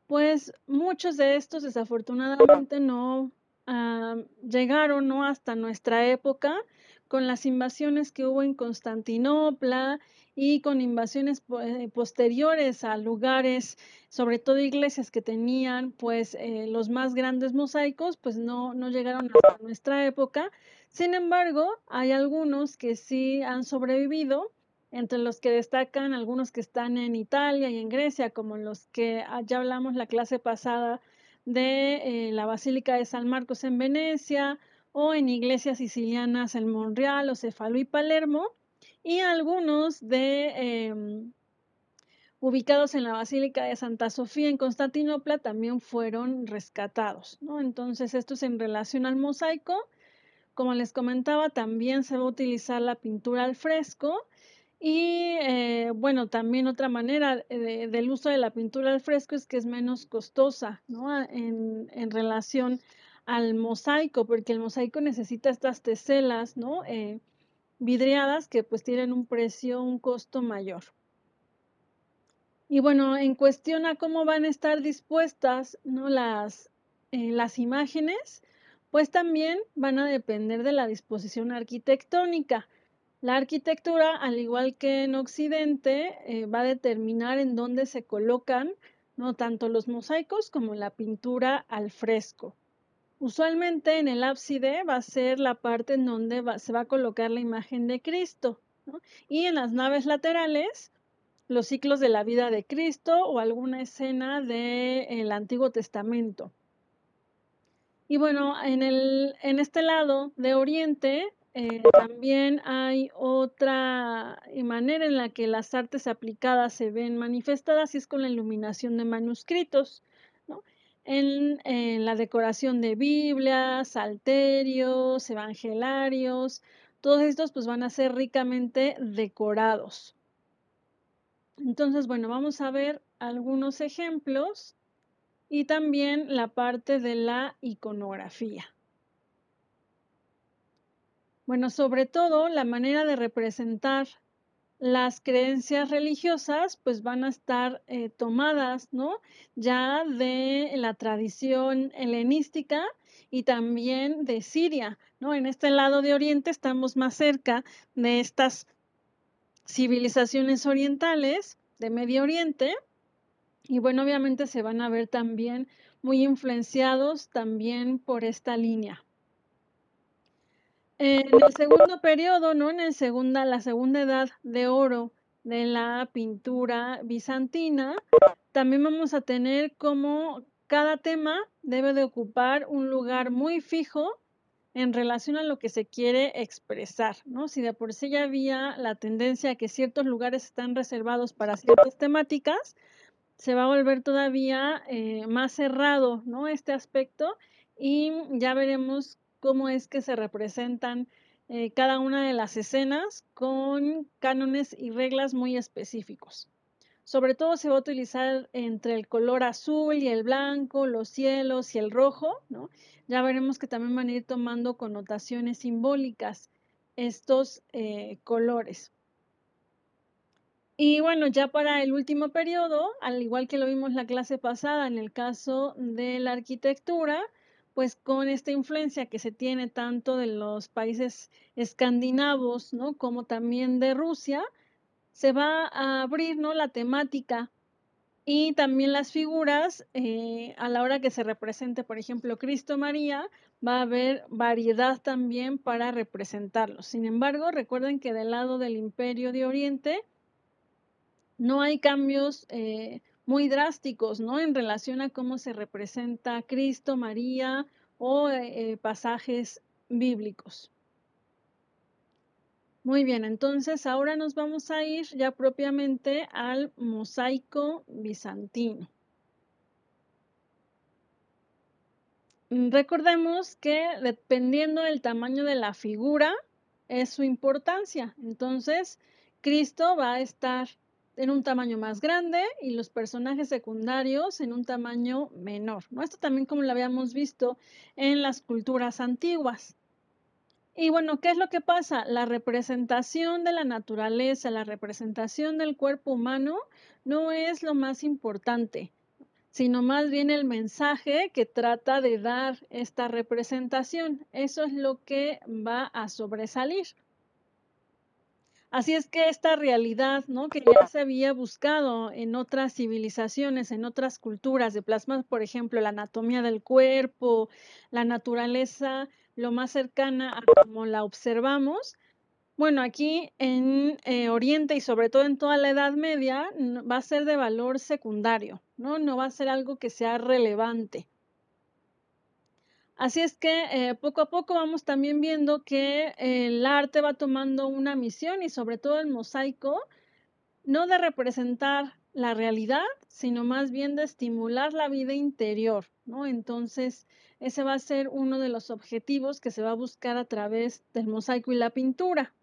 S1: pues muchos de estos desafortunadamente no ah, llegaron ¿no? hasta nuestra época con las invasiones que hubo en Constantinopla y con invasiones eh, posteriores a lugares, sobre todo iglesias que tenían pues eh, los más grandes mosaicos, pues no, no llegaron hasta nuestra época. Sin embargo, hay algunos que sí han sobrevivido entre los que destacan algunos que están en Italia y en Grecia, como los que ah, ya hablamos la clase pasada de eh, la Basílica de San Marcos en Venecia, o en iglesias sicilianas en Monreal, o Cefalo y Palermo, y algunos de em, ubicados en la Basílica de Santa Sofía en Constantinopla también fueron rescatados. Entonces, esto es en relación al mosaico. Como les comentaba, también se va a utilizar la pintura al fresco y eh, bueno, también otra manera del uso de la pintura al fresco es que es menos costosa, ¿no? En, relación al mosaico, porque el mosaico necesita estas teselas, ¿no? Eh, vidriadas que pues tienen un precio, un costo mayor. Y bueno, en cuestión a cómo van a estar dispuestas ¿no? las, eh, las imágenes, pues también van a depender de la disposición arquitectónica. La arquitectura, al igual que en Occidente, eh, va a determinar en dónde se colocan ¿no? tanto los mosaicos como la pintura al fresco. Usualmente en el ábside va a ser la parte en donde se va a colocar la imagen de Cristo. Y en las naves laterales, los ciclos de la vida de Cristo o alguna escena del Antiguo Testamento. Y bueno, en, el, en este lado de Oriente eh, también hay otra manera en la que las artes aplicadas se ven manifestadas y es con la iluminación de manuscritos. ¿no? en, la decoración de Biblias, salterios, evangelarios, todos estos pues van a ser ricamente decorados. Entonces, bueno, vamos a ver algunos ejemplos y también la parte de la iconografía. Bueno, sobre todo la manera de representar las creencias religiosas pues van a estar eh, tomadas, ¿no? Ya de la tradición helenística y también de Siria, ¿no? En este lado de Oriente estamos más cerca de estas civilizaciones orientales de Medio Oriente y bueno, obviamente se van a ver también muy influenciados también por esta línea. En el segundo periodo, ¿no? En el la segunda edad de oro de la pintura bizantina, también vamos a tener como cada tema debe de ocupar un lugar muy fijo en relación a lo que se quiere expresar, ¿no? Si de por sí ya había la tendencia a que ciertos lugares están reservados para ciertas temáticas, se va a volver todavía eh, más cerrado, ¿no? Este aspecto y ya veremos cómo es que se representan eh, cada una de las escenas con cánones y reglas muy específicos. Sobre todo se va a utilizar entre el color azul y el blanco, los cielos y el rojo, ¿no? Ya veremos que también van a ir tomando connotaciones simbólicas estos eh, colores. Y bueno, ya para el último periodo, al igual que lo vimos la clase pasada en el caso de la arquitectura, pues con esta influencia que se tiene tanto de los países escandinavos, ¿no? Como también de Rusia, se va a abrir, ¿no? La temática y también las figuras, eh, a la hora que se represente, por ejemplo, Cristo María, va a haber variedad también para representarlos. Sin embargo, recuerden que del lado del Imperio de Oriente no hay cambios eh, muy drásticos, ¿no? En relación a cómo se representa Cristo, María o eh, pasajes bíblicos. Muy bien, entonces ahora nos vamos a ir ya propiamente al mosaico bizantino. Recordemos que dependiendo del tamaño de la figura es su importancia. Entonces, Cristo va a estar en un tamaño más grande y los personajes secundarios en un tamaño menor. ¿no? Esto también como lo habíamos visto en las culturas antiguas. Y bueno, ¿qué es lo que pasa? La representación de la naturaleza, la representación del cuerpo humano no es lo más importante, sino más bien el mensaje que trata de dar esta representación. Eso es lo que va a sobresalir. Así es que esta realidad, ¿no? Que ya se había buscado en otras civilizaciones, en otras culturas, de plasmar, por ejemplo, la anatomía del cuerpo, la naturaleza, lo más cercana a como la observamos. Bueno, aquí en eh, Oriente y sobre todo en toda la Edad Media va a ser de valor secundario, ¿no? No va a ser algo que sea relevante. Así es que eh, poco a poco vamos también viendo que el arte va tomando una misión y sobre todo el mosaico, no de representar la realidad, sino más bien de estimular la vida interior, ¿no? Entonces, ese va a ser uno de los objetivos que se va a buscar a través del mosaico y la pintura.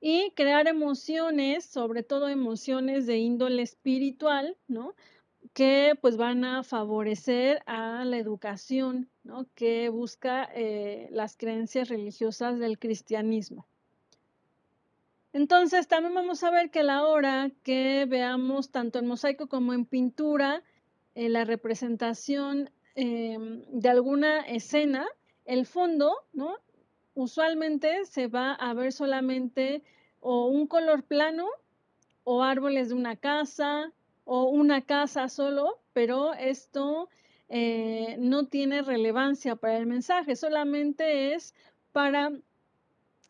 S1: Y crear emociones, sobre todo emociones de índole espiritual, ¿no? Que pues van a favorecer a la educación, ¿no? Que busca eh, las creencias religiosas del cristianismo. Entonces, también vamos a ver que a la hora que veamos tanto en mosaico como en pintura eh, la representación em, de alguna escena, el fondo, ¿no? Usualmente se va a ver solamente o un color plano o árboles de una casa o una casa solo, pero esto eh, no tiene relevancia para el mensaje, solamente es para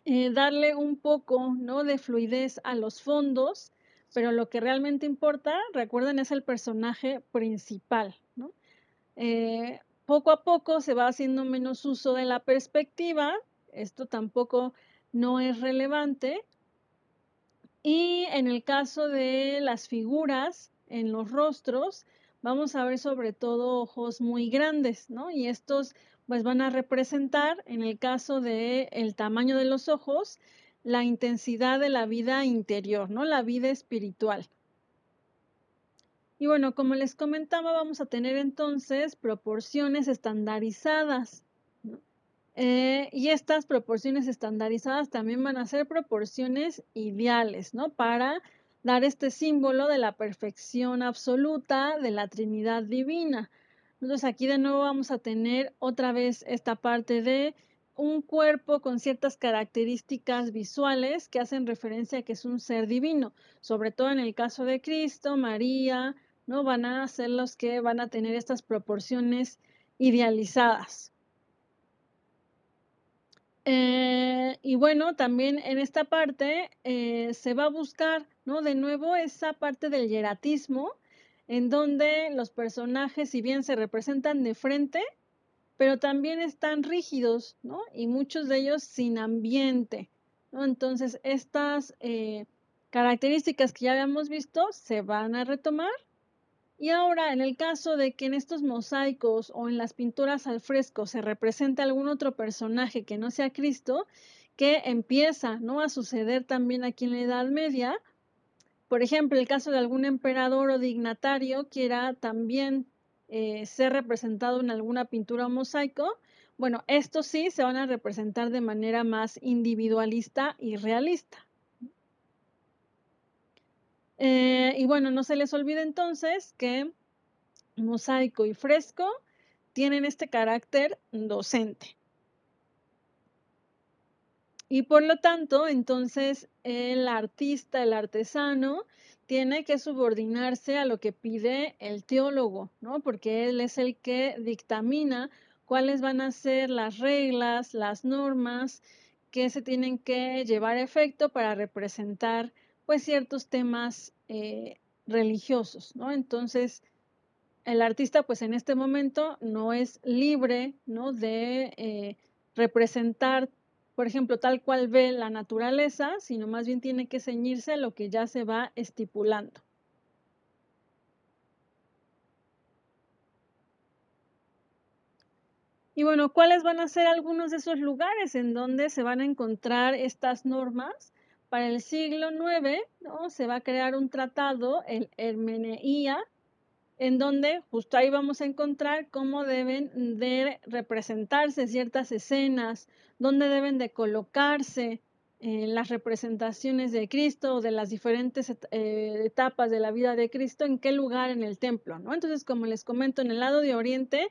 S1: eh, darle un poco ¿no? de fluidez a los fondos, pero lo que realmente importa, recuerden, es el personaje principal. Eh, poco a poco se va haciendo menos uso de la perspectiva, esto tampoco no es relevante. Y en el caso de las figuras en los rostros, vamos a ver sobre todo ojos muy grandes, ¿no? Y estos pues van a representar, en el caso de el tamaño de los ojos, la intensidad de la vida interior, ¿no? La vida espiritual. Y bueno, como les comentaba, vamos a tener entonces proporciones estandarizadas. Eh, y estas proporciones estandarizadas también van a ser proporciones ideales, ¿no? Para dar este símbolo de la perfección absoluta de la Trinidad Divina. Entonces aquí de nuevo vamos a tener otra vez esta parte de un cuerpo con ciertas características visuales que hacen referencia a que es un ser divino, sobre todo en el caso de Cristo, María, ¿no? Van a ser los que van a tener estas proporciones idealizadas. Eh, y bueno, también en esta parte eh, se va a buscar, De nuevo esa parte del hieratismo, en donde los personajes, si bien se representan de frente, pero también están rígidos, ¿no? Y muchos de ellos sin ambiente, ¿no? Entonces, estas eh, características que ya habíamos visto se van a retomar. Y ahora, en el caso de que en estos mosaicos o en las pinturas al fresco se represente algún otro personaje que no sea Cristo, que empieza ¿no? a suceder también aquí en la Edad Media, por ejemplo, el caso de algún emperador o dignatario quiera también eh, ser representado en alguna pintura o mosaico, bueno, estos sí se van a representar de manera más individualista y realista. Eh, y bueno, no se les olvide entonces que mosaico y fresco tienen este carácter docente. Y por lo tanto, entonces el artista, el artesano, tiene que subordinarse a lo que pide el teólogo, ¿no? Porque él es el que dictamina cuáles van a ser las reglas, las normas que se tienen que llevar a efecto para representar, pues, ciertos temas eh, religiosos, ¿no? Entonces, el artista, pues, en este momento no es libre, ¿no? De eh, representar por ejemplo, tal cual ve la naturaleza, sino más bien tiene que ceñirse a lo que ya se va estipulando. Y bueno, ¿cuáles van a ser algunos de esos lugares en donde se van a encontrar estas normas? Para el siglo IX ¿no? se va a crear un tratado, el Hermeneía, en donde justo ahí vamos a encontrar cómo deben de representarse ciertas escenas, dónde deben de colocarse eh, las representaciones de Cristo o de las diferentes eh, etapas de la vida de Cristo, en qué lugar en el templo, ¿no? Entonces, como les comento, en el lado de Oriente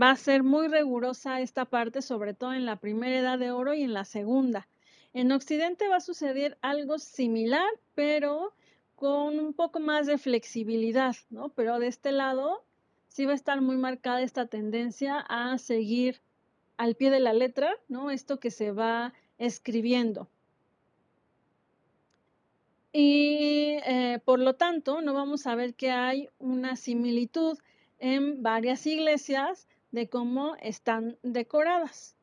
S1: va a ser muy rigurosa esta parte, sobre todo en la primera edad de oro y en la segunda. En Occidente va a suceder algo similar, pero con un poco más de flexibilidad, ¿no? Pero de este lado sí va a estar muy marcada esta tendencia a seguir al pie de la letra, ¿no? Esto que se va escribiendo. Y eh, por lo tanto, no vamos a ver que hay una similitud en varias iglesias de cómo están decoradas.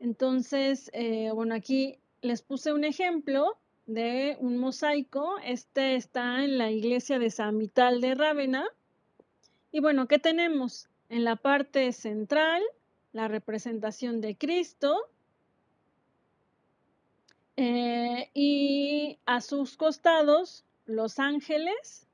S1: Entonces, eh, bueno, aquí les puse un ejemplo de un mosaico. Este está en la iglesia de San Vital de Rávena. Y bueno, ¿qué tenemos? En la parte central, la representación de Cristo. Eh, y a sus costados, los ángeles.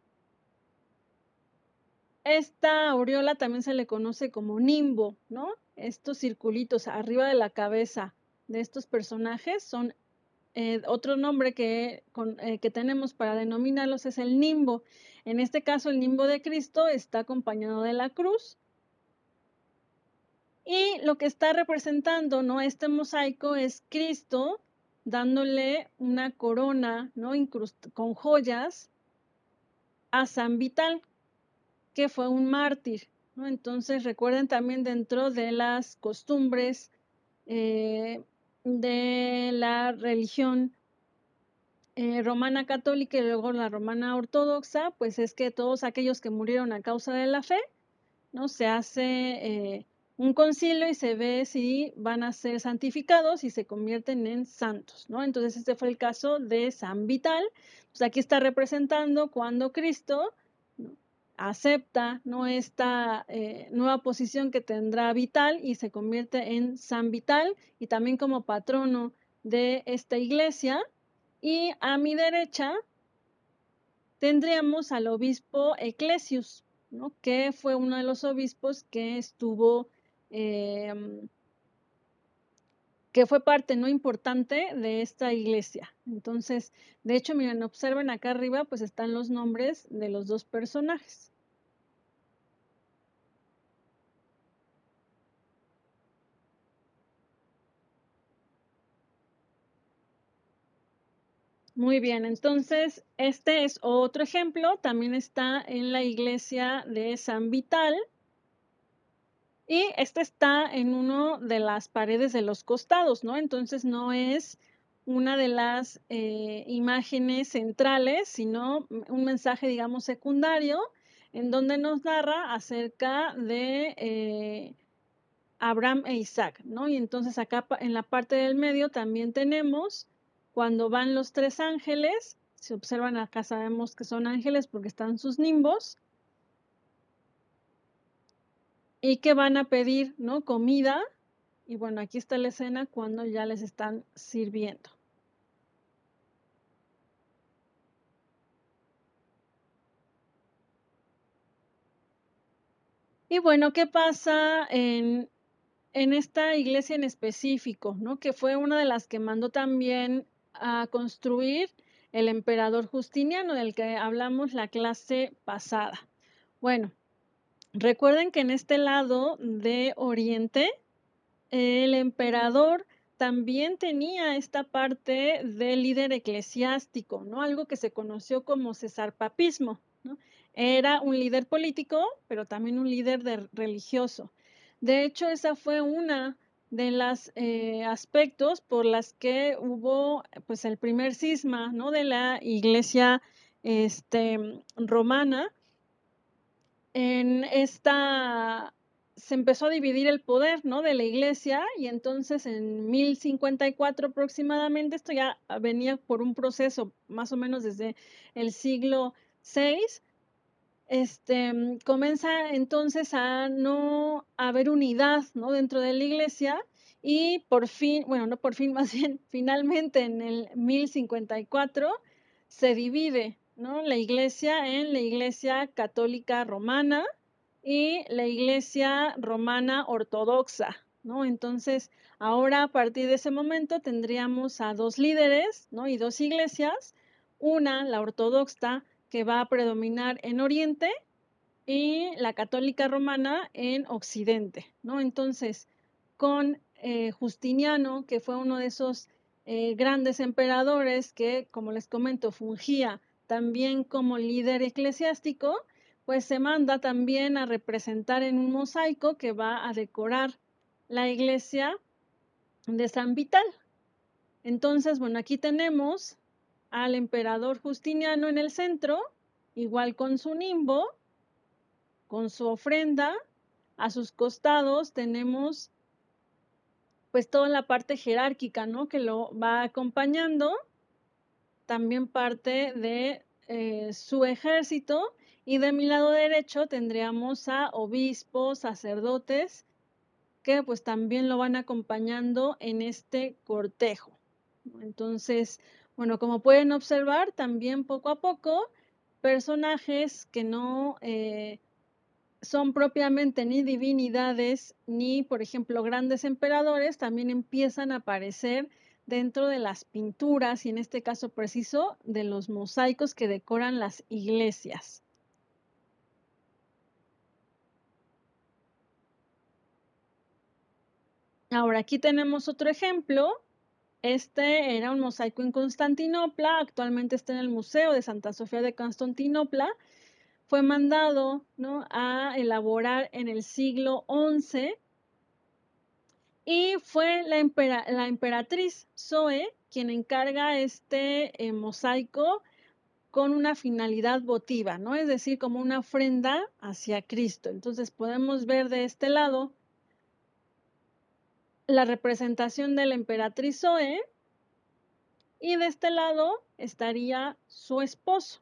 S1: esta aureola también se le conoce como nimbo, ¿no? Estos circulitos arriba de la cabeza de estos personajes son eh, otro nombre que, eh, que tenemos para denominarlos es el nimbo. En este caso, el nimbo de Cristo está acompañado de la cruz. Y lo que está representando ¿no? este mosaico es Cristo dándole una corona ¿no? con joyas a San Vital, que fue un mártir. ¿no? Entonces recuerden también dentro de las costumbres eh, de la religión eh, romana católica y luego la romana ortodoxa, pues es que todos aquellos que murieron a causa de la fe, ¿no? Se hace eh, un concilio y se ve si van a ser santificados y se convierten en santos, ¿no? Entonces este fue el caso de San Vital. Pues aquí está representando cuando Cristo acepta ¿no? esta eh, nueva posición que tendrá Vital y se convierte en San Vital y también como patrono de esta iglesia. Y a mi derecha tendríamos al obispo Eclesius, ¿no? que fue uno de los obispos que estuvo, em, que fue parte no importante de esta iglesia. Entonces, de hecho, miren, observen acá arriba, pues están los nombres de los dos personajes. Muy bien, entonces este es otro ejemplo, también está en la iglesia de San Vital y este está en uno de las paredes de los costados, ¿no? Entonces no es una de las eh, imágenes centrales, sino un mensaje, digamos, secundario, en donde nos narra acerca de eh, Abraham e Isaac, ¿no? Y entonces acá en la parte del medio también tenemos cuando van los tres ángeles, si observan acá sabemos que son ángeles porque están sus nimbos. Y que van a pedir, ¿no? Comida. Y bueno, aquí está la escena cuando ya les están sirviendo. Y bueno, ¿qué pasa en, en esta iglesia en específico? ¿no? Que fue una de las que mandó también a construir el emperador Justiniano, del que hablamos la clase pasada. Bueno, recuerden que en este lado de Oriente, el emperador también tenía esta parte de líder eclesiástico, ¿no? Algo que se conoció como cesarpapismo, ¿no? Era un líder político, pero también un líder religioso. De hecho, esa fue una de los eh, aspectos por las que hubo pues el primer cisma ¿no? de la iglesia este, romana. En esta se empezó a dividir el poder ¿no? de la iglesia y entonces en 1054 aproximadamente, esto ya venía por un proceso más o menos desde el siglo VI, este, comienza entonces a no haber unidad ¿no? dentro de la iglesia y por fin, bueno, no por fin, [laughs] más bien, finalmente en el 1054 se divide ¿no? la iglesia en la iglesia católica romana y la iglesia romana ortodoxa. ¿no? Entonces, ahora a partir de ese momento tendríamos a dos líderes ¿no? y dos iglesias, una, la ortodoxa, que va a predominar en Oriente y la católica romana en Occidente, ¿no? Entonces, con eh, Justiniano, que fue uno de esos eh, grandes emperadores que, como les comento, fungía también como líder eclesiástico, pues se manda también a representar en un mosaico que va a decorar la iglesia de San Vital. Entonces, bueno, aquí tenemos al emperador Justiniano en el centro, igual con su nimbo, con su ofrenda. A sus costados tenemos pues toda la parte jerárquica, ¿no? Que lo va acompañando. También parte de eh, su ejército. Y de mi lado derecho tendríamos a obispos, sacerdotes, que pues también lo van acompañando en este cortejo. Entonces, bueno, como pueden observar, también poco a poco, personajes que no, eh, son propiamente ni divinidades ni, por ejemplo, grandes emperadores, también empiezan a aparecer dentro de las pinturas y en este caso preciso de los mosaicos que decoran las iglesias. Ahora aquí tenemos otro ejemplo. Este era un mosaico en Constantinopla, actualmente está en el Museo de Santa Sofía de Constantinopla. Fue mandado a elaborar en el siglo XI y fue la, emperatriz Zoe quien encarga este eh, mosaico con una finalidad votiva, ¿no? Es decir, como una ofrenda hacia Cristo. Entonces podemos ver de este lado la representación de la emperatriz Zoe y de este lado estaría su esposo.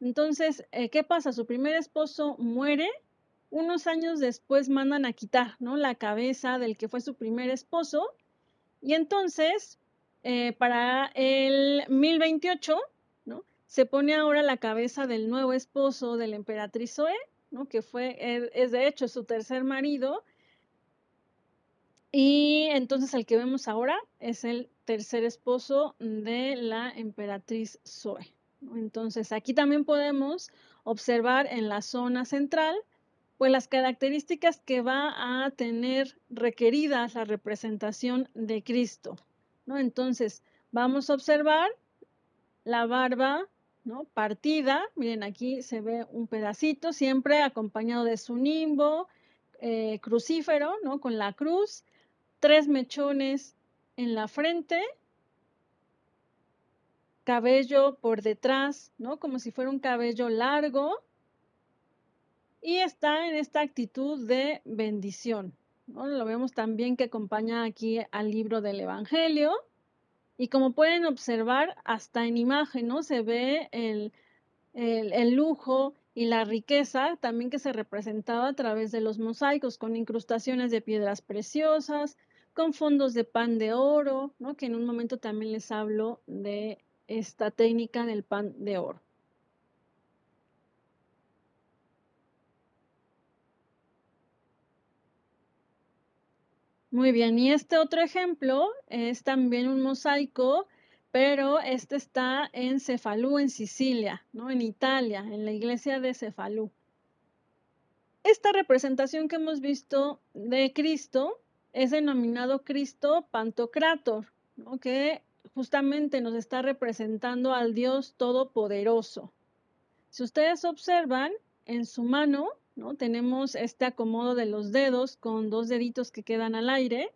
S1: Entonces, eh, ¿qué pasa? Su primer esposo muere, unos años después mandan a quitar ¿no? la cabeza del que fue su primer esposo y entonces, eh, para el 1028, ¿no? se pone ahora la cabeza del nuevo esposo de la emperatriz Zoe, ¿no? que fue, es de hecho su tercer marido, y entonces el que vemos ahora es el tercer esposo de la emperatriz Zoe. Entonces aquí también podemos observar en la zona central pues las características que va a tener requeridas la representación de Cristo. ¿no? Entonces vamos a observar la barba ¿no? partida, miren aquí se ve un pedacito, siempre acompañado de su nimbo eh, crucífero, ¿no? con la cruz, tres mechones en la frente, cabello por detrás, ¿no? Como si fuera un cabello largo. Y está en esta actitud de bendición. ¿no? Lo vemos también que acompaña aquí al libro del Evangelio. Y como pueden observar, hasta en imagen, ¿no? Se ve el, el, lujo y la riqueza también que se representaba a través de los mosaicos, con incrustaciones de piedras preciosas, con fondos de pan de oro, ¿no? que en un momento también les hablo de esta técnica del pan de oro. Muy bien, y este otro ejemplo es también un mosaico, pero este está en Cefalú, en Sicilia, ¿no? en Italia, en la iglesia de Cefalú. Esta representación que hemos visto de Cristo es denominado Cristo Pantocrator, que justamente nos está representando al Dios Todopoderoso. Si ustedes observan, en su mano tenemos este acomodo de los dedos con dos deditos que quedan al aire,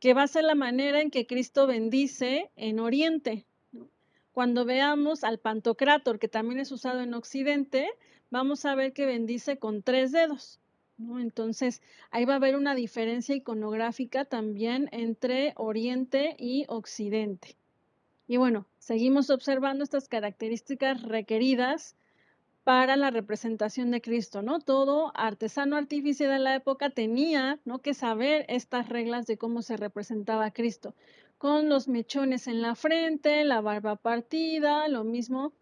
S1: que va a ser la manera en que Cristo bendice en Oriente. Cuando veamos al Pantocrator, que también es usado en Occidente, vamos a ver que bendice con tres dedos. Entonces, ahí va a haber una diferencia iconográfica también entre Oriente y Occidente. Y bueno, seguimos observando estas características requeridas para la representación de Cristo, ¿no? Todo artesano artífice de la época tenía, ¿no? que saber estas reglas de cómo se representaba a Cristo, con los mechones en la frente, la barba partida, lo mismo,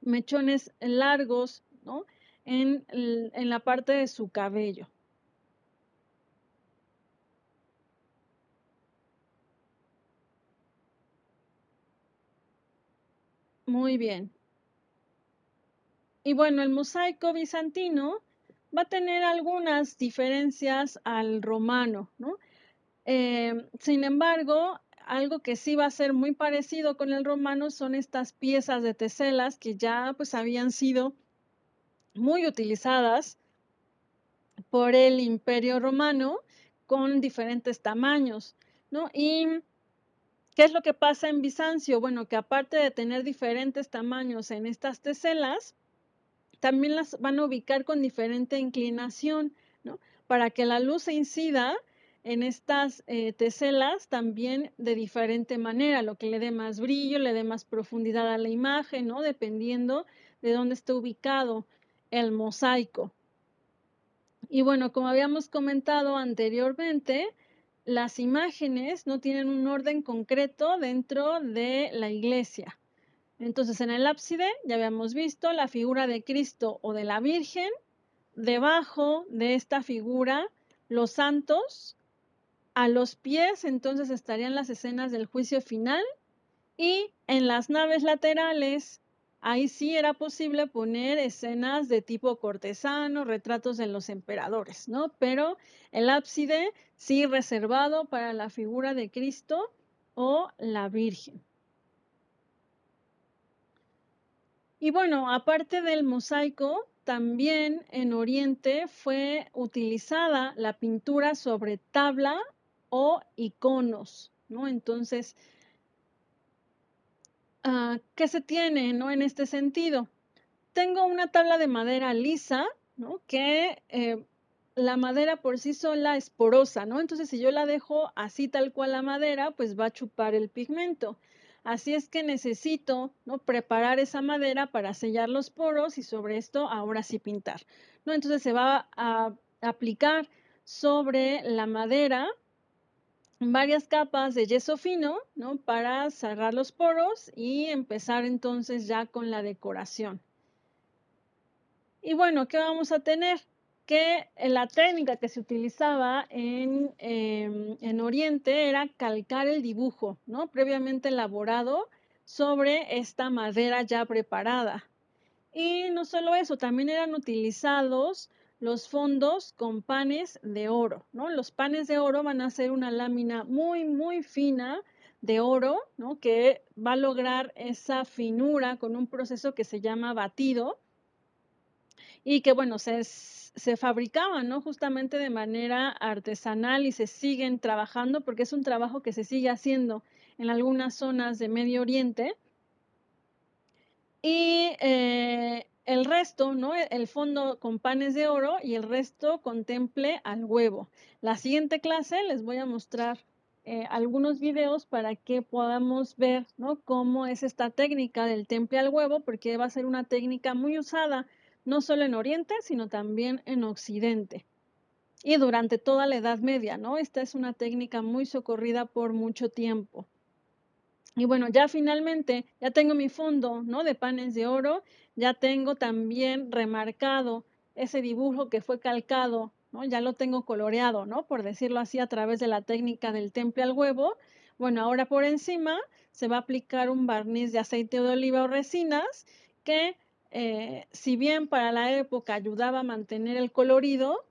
S1: mechones largos, ¿no? en, la parte de su cabello. Muy bien. Y bueno, el mosaico bizantino va a tener algunas diferencias al romano, ¿no? Eh, sin embargo, algo que sí va a ser muy parecido con el romano son estas piezas de teselas que ya pues habían sido muy utilizadas por el Imperio Romano con diferentes tamaños, ¿no? Y ¿qué es lo que pasa en Bizancio? Bueno, que aparte de tener diferentes tamaños en estas teselas, también las van a ubicar con diferente inclinación, ¿no? Para que la luz se incida en estas eh, teselas también de diferente manera, lo que le dé más brillo, le dé más profundidad a la imagen, ¿no? Dependiendo de dónde esté ubicado el mosaico. Y bueno, como habíamos comentado anteriormente, las imágenes no tienen un orden concreto dentro de la iglesia. Entonces, en el ábside ya habíamos visto la figura de Cristo o de la Virgen, debajo de esta figura los santos, a los pies entonces estarían las escenas del juicio final y en las naves laterales ahí sí era posible poner escenas de tipo cortesano, retratos de los emperadores, ¿no? Pero el ábside sí reservado para la figura de Cristo o la Virgen. Y bueno, aparte del mosaico, también en Oriente fue utilizada la pintura sobre tabla o iconos, ¿no? Entonces, ah, ¿qué se tiene, ¿no? En este sentido, tengo una tabla de madera lisa, ¿no? Que eh, la madera por sí sola es porosa, ¿no? Entonces, si yo la dejo así tal cual la madera, pues va a chupar el pigmento. Así es que necesito ¿no? preparar esa madera para sellar los poros y sobre esto ahora sí pintar. ¿no? Entonces se va a aplicar sobre la madera varias capas de yeso fino ¿no? para cerrar los poros y empezar entonces ya con la decoración. Y bueno, ¿qué vamos a tener? Que la técnica que se utilizaba en, em, en, Oriente era calcar el dibujo, ¿no? Previamente elaborado sobre esta madera ya preparada. Y no solo eso, también eran utilizados los fondos con panes de oro, ¿no? Los panes de oro van a ser una lámina muy, muy fina de oro, ¿no? Que va a lograr esa finura con un proceso que se llama batido y que, bueno, se, se fabricaban, ¿no? Justamente de manera artesanal y se siguen trabajando porque es un trabajo que se sigue haciendo en algunas zonas de Medio Oriente. Y eh, el resto, ¿no? El fondo con panes de oro y el resto contemple al huevo. La siguiente clase les voy a mostrar eh, algunos videos para que podamos ver, ¿no? Cómo es esta técnica del temple al huevo, porque va a ser una técnica muy usada no solo en Oriente, sino también en Occidente. Y durante toda la Edad Media, ¿no? Esta es una técnica muy socorrida por mucho tiempo. Y bueno, ya finalmente, ya tengo mi fondo, ¿no? De panes de oro, ya tengo también remarcado ese dibujo que fue calcado, ¿no? Ya lo tengo coloreado, ¿no? Por decirlo así, a través de la técnica del temple al huevo. Bueno, ahora por encima se va a aplicar un barniz de aceite de oliva o resinas que eh, si bien para la época ayudaba a mantener el colorido,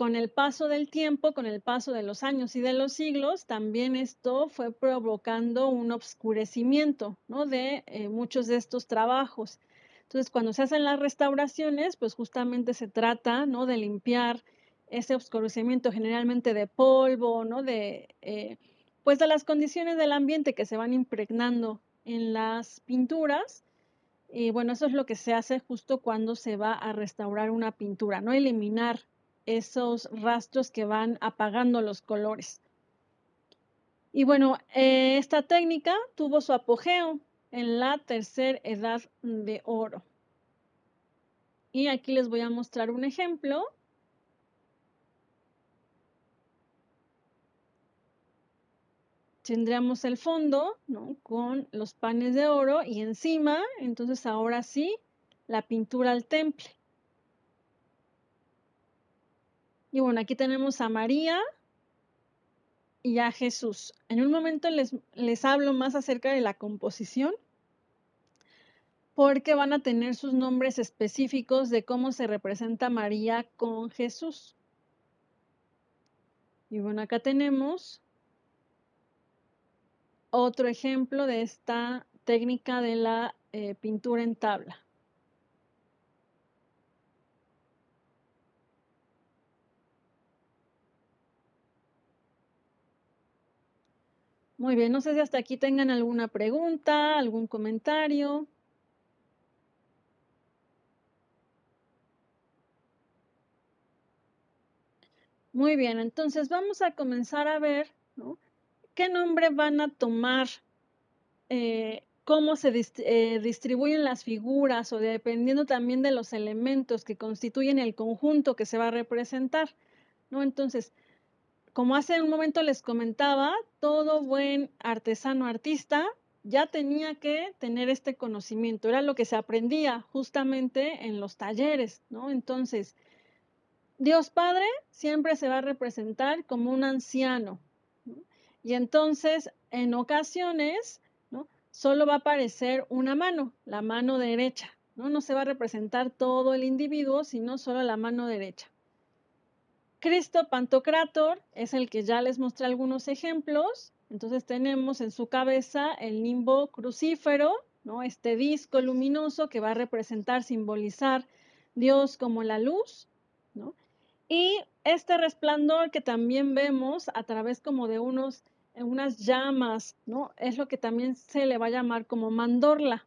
S1: con el paso del tiempo, con el paso de los años y de los siglos, también esto fue provocando un obscurecimiento ¿no? de eh, muchos de estos trabajos. Entonces, cuando se hacen las restauraciones, pues justamente se trata ¿no? de limpiar ese obscurecimiento generalmente de polvo, ¿no? de, eh, pues de las condiciones del ambiente que se van impregnando en las pinturas y bueno, eso es lo que se hace justo cuando se va a restaurar una pintura, no eliminar esos rastros que van apagando los colores. Y bueno, eh, esta técnica tuvo su apogeo en la tercera edad de oro. Y aquí les voy a mostrar un ejemplo tendríamos el fondo con los panes de oro y encima, entonces ahora sí, la pintura al temple. Y bueno, aquí tenemos a María y a Jesús. En un momento les, les hablo más acerca de la composición porque van a tener sus nombres específicos de cómo se representa María con Jesús. Y bueno, acá tenemos otro ejemplo de esta técnica de la eh, pintura en tabla. Muy bien, no sé si hasta aquí tengan alguna pregunta, algún comentario. Muy bien, entonces vamos a comenzar a ver ¿no? Qué nombre van a tomar, eh, cómo se eh, distribuyen las figuras o dependiendo también de los elementos que constituyen el conjunto que se va a representar, ¿no? Entonces, como hace un momento les comentaba, todo buen artesano artista ya tenía que tener este conocimiento, era lo que se aprendía justamente en los talleres, ¿no? Entonces, Dios Padre siempre se va a representar como un anciano. Y entonces, en ocasiones, solo va a aparecer una mano, la mano derecha. ¿no? no se va a representar todo el individuo, sino solo la mano derecha. Cristo Pantocrator es el que ya les mostré algunos ejemplos. Entonces tenemos en su cabeza el nimbo crucífero, ¿no? este disco luminoso que va a representar, simbolizar Dios como la luz. ¿no? Y este resplandor que también vemos a través como de unos, unas llamas, ¿no? es lo que también se le va a llamar como mandorla.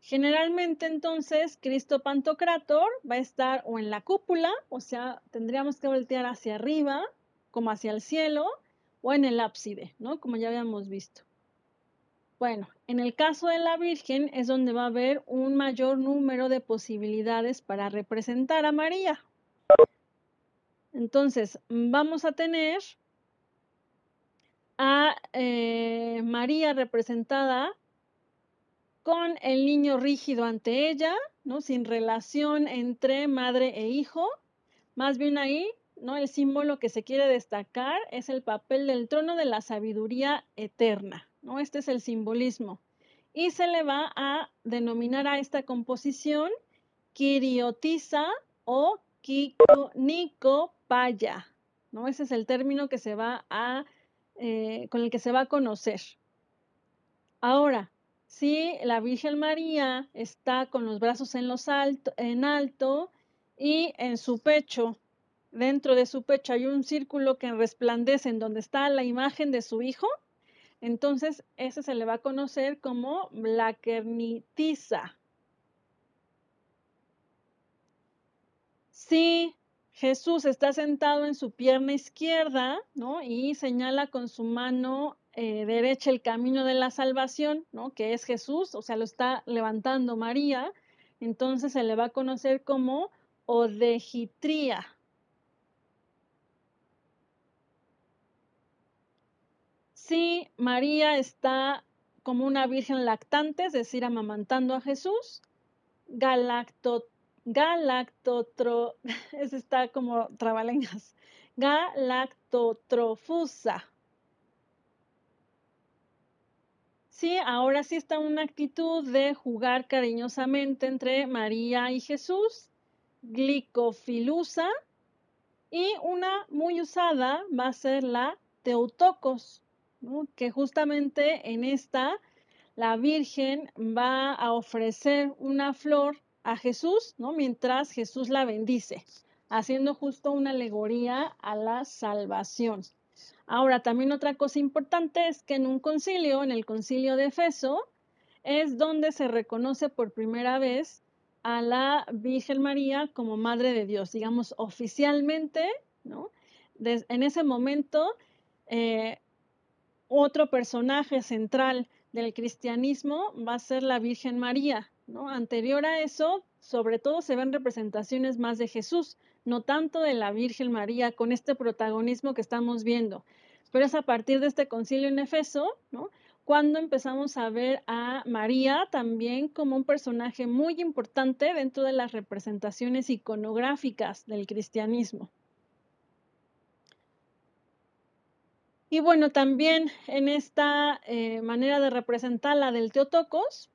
S1: Generalmente entonces Cristo Pantocrator va a estar o en la cúpula, o sea, tendríamos que voltear hacia arriba, como hacia el cielo, o en el ábside, ¿no? Como ya habíamos visto. Bueno, en el caso de la Virgen es donde va a haber un mayor número de posibilidades para representar a María. Entonces, vamos a tener a eh, María representada con el niño rígido ante ella, ¿no? Sin relación entre madre e hijo. Más bien ahí, ¿no? El símbolo que se quiere destacar es el papel del trono de la sabiduría eterna, ¿no? Este es el simbolismo. Y se le va a denominar a esta composición Kiriotiza o Paya, ¿no? Ese es el término que se va a, eh, con el que se va a conocer. Ahora, si la Virgen María está con los brazos en, los alto, en alto y en su pecho, dentro de su pecho hay un círculo que resplandece en donde está la imagen de su hijo, entonces ese se le va a conocer como la kernitiza. Si Jesús está sentado en su pierna izquierda, ¿no? Y señala con su mano eh, derecha el camino de la salvación, ¿no? que es Jesús, o sea, lo está levantando María, entonces se le va a conocer como odegitría. Si María está como una virgen lactante, es decir, amamantando a Jesús, [laughs] está como trabalengas, galactotrofusa. Sí, ahora sí está una actitud de jugar cariñosamente entre María y Jesús, glicofilusa, y una muy usada va a ser la teutocos, que justamente en esta la Virgen va a ofrecer una flor a Jesús, ¿no? mientras Jesús la bendice, haciendo justo una alegoría a la salvación. Ahora, también otra cosa importante es que en un concilio, en el concilio de Efeso, es donde se reconoce por primera vez a la Virgen María como Madre de Dios, digamos oficialmente, ¿no? en ese momento, eh, otro personaje central del cristianismo va a ser la Virgen María, ¿no? Anterior a eso, sobre todo se ven representaciones más de Jesús, no tanto de la Virgen María con este protagonismo que estamos viendo. Pero es a partir de este concilio en Efeso, cuando empezamos a ver a María también como un personaje muy importante dentro de las representaciones iconográficas del cristianismo. Y bueno, también en esta eh, manera de representar la del Teotocos,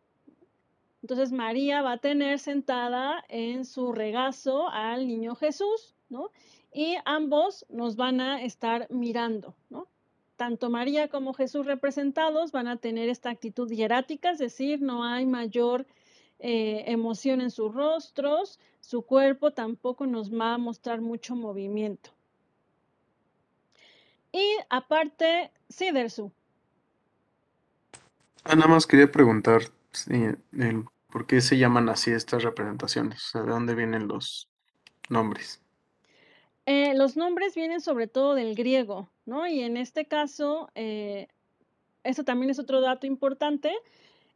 S1: entonces María va a tener sentada en su regazo al niño Jesús, ¿no? Y ambos nos van a estar mirando, ¿no? Tanto María como Jesús representados van a tener esta actitud hierática, es decir, no hay mayor eh, emoción en sus rostros, su cuerpo tampoco nos va a mostrar mucho movimiento. Y aparte, Sidersu.
S2: Ah, nada más quería preguntar por qué se llaman así estas representaciones, de dónde vienen los nombres.
S1: Eh, los nombres vienen sobre todo del griego, ¿no? Y en este caso, eh, eso también es otro dato importante.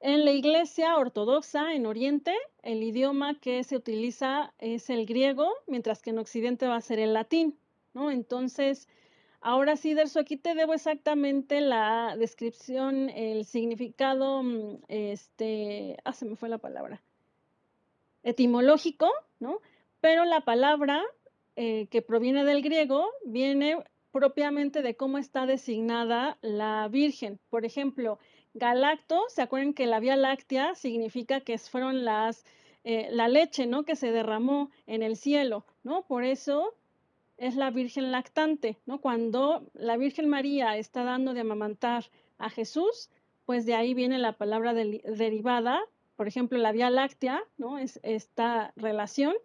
S1: En la iglesia ortodoxa en Oriente, el idioma que se utiliza es el griego, mientras que en Occidente va a ser el latín, ¿no? Entonces, ahora sí, Derso, aquí te debo exactamente la descripción, el significado, mm, este, ah, se me fue la palabra, etimológico, ¿no? pero la palabra eh, que proviene del griego viene propiamente de cómo está designada la Virgen. Por ejemplo, galacto, ¿se acuerdan que la Vía Láctea significa que fueron las, eh, la leche, ¿no? Que se derramó en el cielo, ¿no? Por eso es la Virgen lactante, ¿no? Cuando la Virgen María está dando de amamantar a Jesús, pues de ahí viene la palabra derivada, por ejemplo, la Vía Láctea, ¿no? Es esta relación,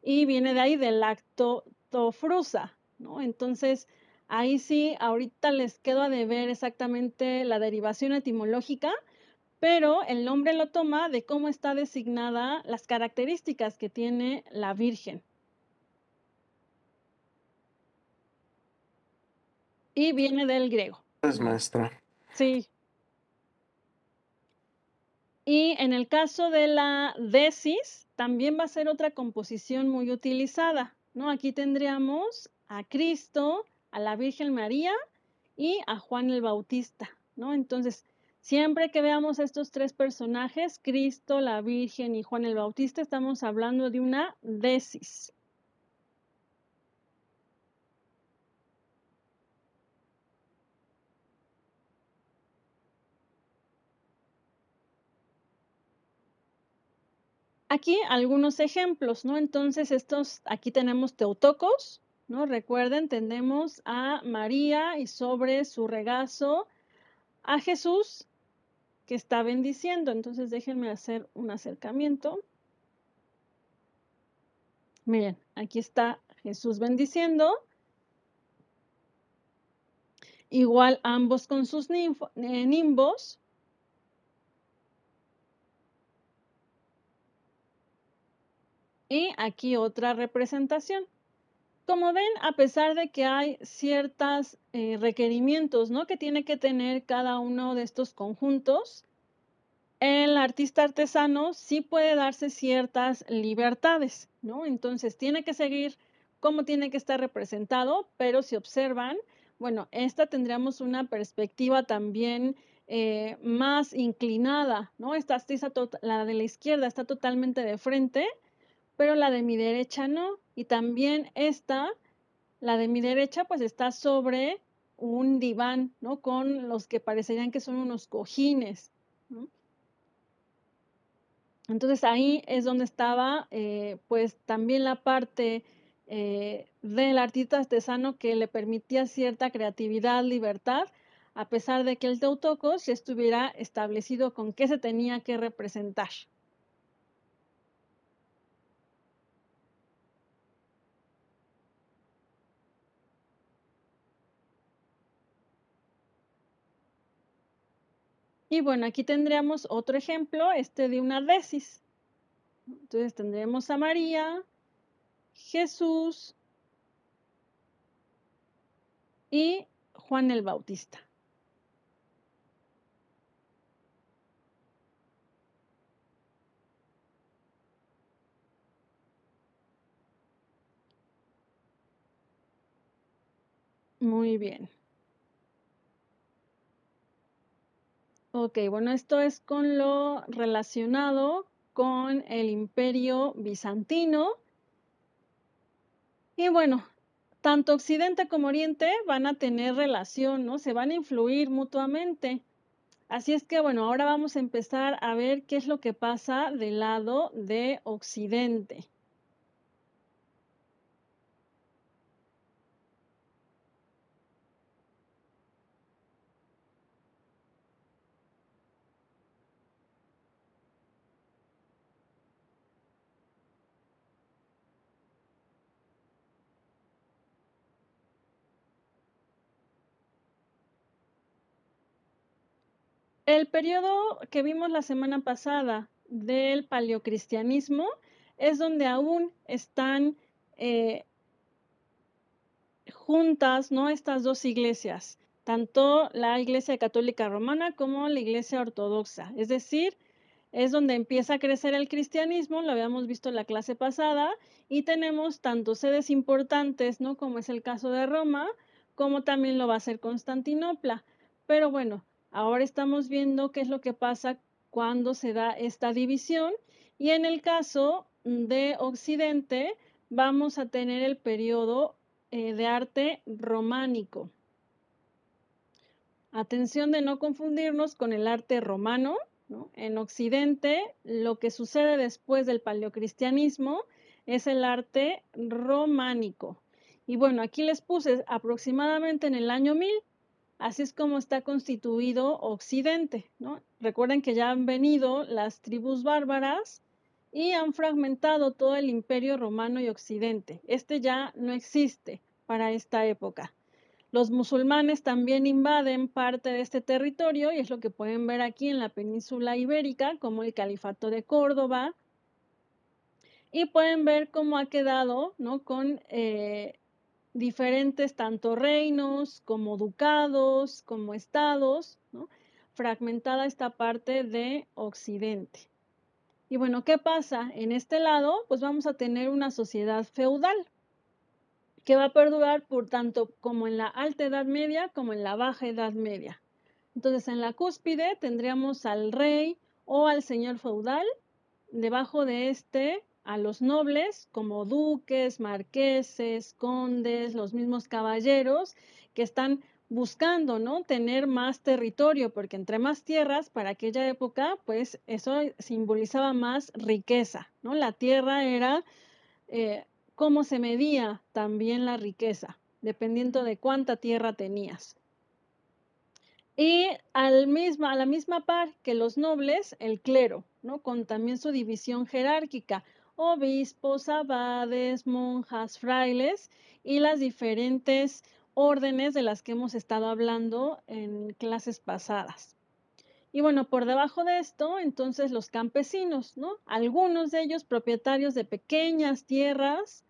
S1: y viene de ahí del lactotofrusa, ¿no? Entonces, ahí sí, ahorita les quedo a deber exactamente la derivación etimológica, pero el nombre lo toma de cómo está designada las características que tiene la Virgen. Y viene del griego.
S2: Es maestra.
S1: Sí. Y en el caso de la desis, también va a ser otra composición muy utilizada, ¿no? Aquí tendríamos a Cristo, a la Virgen María y a Juan el Bautista, ¿no? Entonces, siempre que veamos estos tres personajes, Cristo, la Virgen y Juan el Bautista, estamos hablando de una desis. Aquí algunos ejemplos, ¿no? Entonces, estos, aquí tenemos Teotocos, ¿no? Recuerden, tenemos a María y sobre su regazo a Jesús que está bendiciendo. Entonces, déjenme hacer un acercamiento. Miren, aquí está Jesús bendiciendo. Igual ambos con sus eh, nimbos. Y aquí otra representación. Como ven, a pesar de que hay ciertos eh, requerimientos ¿no? que tiene que tener cada uno de estos conjuntos, el artista artesano sí puede darse ciertas libertades, ¿no? Entonces tiene que seguir cómo tiene que estar representado, pero si observan, bueno, esta tendríamos una perspectiva también eh, más inclinada, ¿no? Esta la de la izquierda está totalmente de frente, pero la de mi derecha no. Y también esta, la de mi derecha, pues está sobre un diván, ¿no? Con los que parecerían que son unos cojines, Entonces ahí es donde estaba, eh, pues también la parte eh, del artista artesano que le permitía cierta creatividad, libertad, a pesar de que el Teutocos ya estuviera establecido con qué se tenía que representar. Y bueno, aquí tendríamos otro ejemplo, este de una desis. Entonces tendremos a María, Jesús y Juan el Bautista. Muy bien. Ok, bueno, esto es con lo relacionado con el imperio bizantino. Y bueno, tanto Occidente como Oriente van a tener relación, ¿no? Se van a influir mutuamente. Así es que, bueno, ahora vamos a empezar a ver qué es lo que pasa del lado de Occidente. El periodo que vimos la semana pasada del paleocristianismo es donde aún están eh, juntas ¿no? estas dos iglesias, tanto la Iglesia Católica Romana como la Iglesia Ortodoxa. Es decir, es donde empieza a crecer el cristianismo, lo habíamos visto en la clase pasada, y tenemos tanto sedes importantes, ¿no? como es el caso de Roma, como también lo va a ser Constantinopla. Pero bueno, Ahora estamos viendo qué es lo que pasa cuando se da esta división y en el caso de Occidente, vamos a tener el periodo eh, de arte románico. Atención de no confundirnos con el arte romano. En Occidente, lo que sucede después del paleocristianismo es el arte románico. Y bueno, aquí les puse aproximadamente en el año 1000, así es como está constituido Occidente. ¿no? Recuerden que ya han venido las tribus bárbaras y han fragmentado todo el imperio romano y Occidente. Este ya no existe para esta época. Los musulmanes también invaden parte de este territorio y es lo que pueden ver aquí en la península ibérica, como el califato de Córdoba. Y pueden ver cómo ha quedado ¿no? con eh, diferentes tanto reinos como ducados, como estados, fragmentada esta parte de Occidente. Y bueno, ¿qué pasa? En este lado, pues vamos a tener una sociedad feudal que va a perdurar por tanto como en la alta edad media como en la baja edad media. Entonces, en la cúspide tendríamos al rey o al señor feudal, debajo de este a los nobles como duques, marqueses, condes, los mismos caballeros que están buscando, ¿no? Tener más territorio, porque entre más tierras para aquella época, pues eso simbolizaba más riqueza, ¿no? La tierra era eh, cómo se medía también la riqueza, dependiendo de cuánta tierra tenías. Y al misma, a la misma par que los nobles, el clero, ¿no? con también su división jerárquica, obispos, abades, monjas, frailes y las diferentes órdenes de las que hemos estado hablando en clases pasadas. Y bueno, por debajo de esto, entonces los campesinos, ¿no? Algunos de ellos propietarios de pequeñas tierras,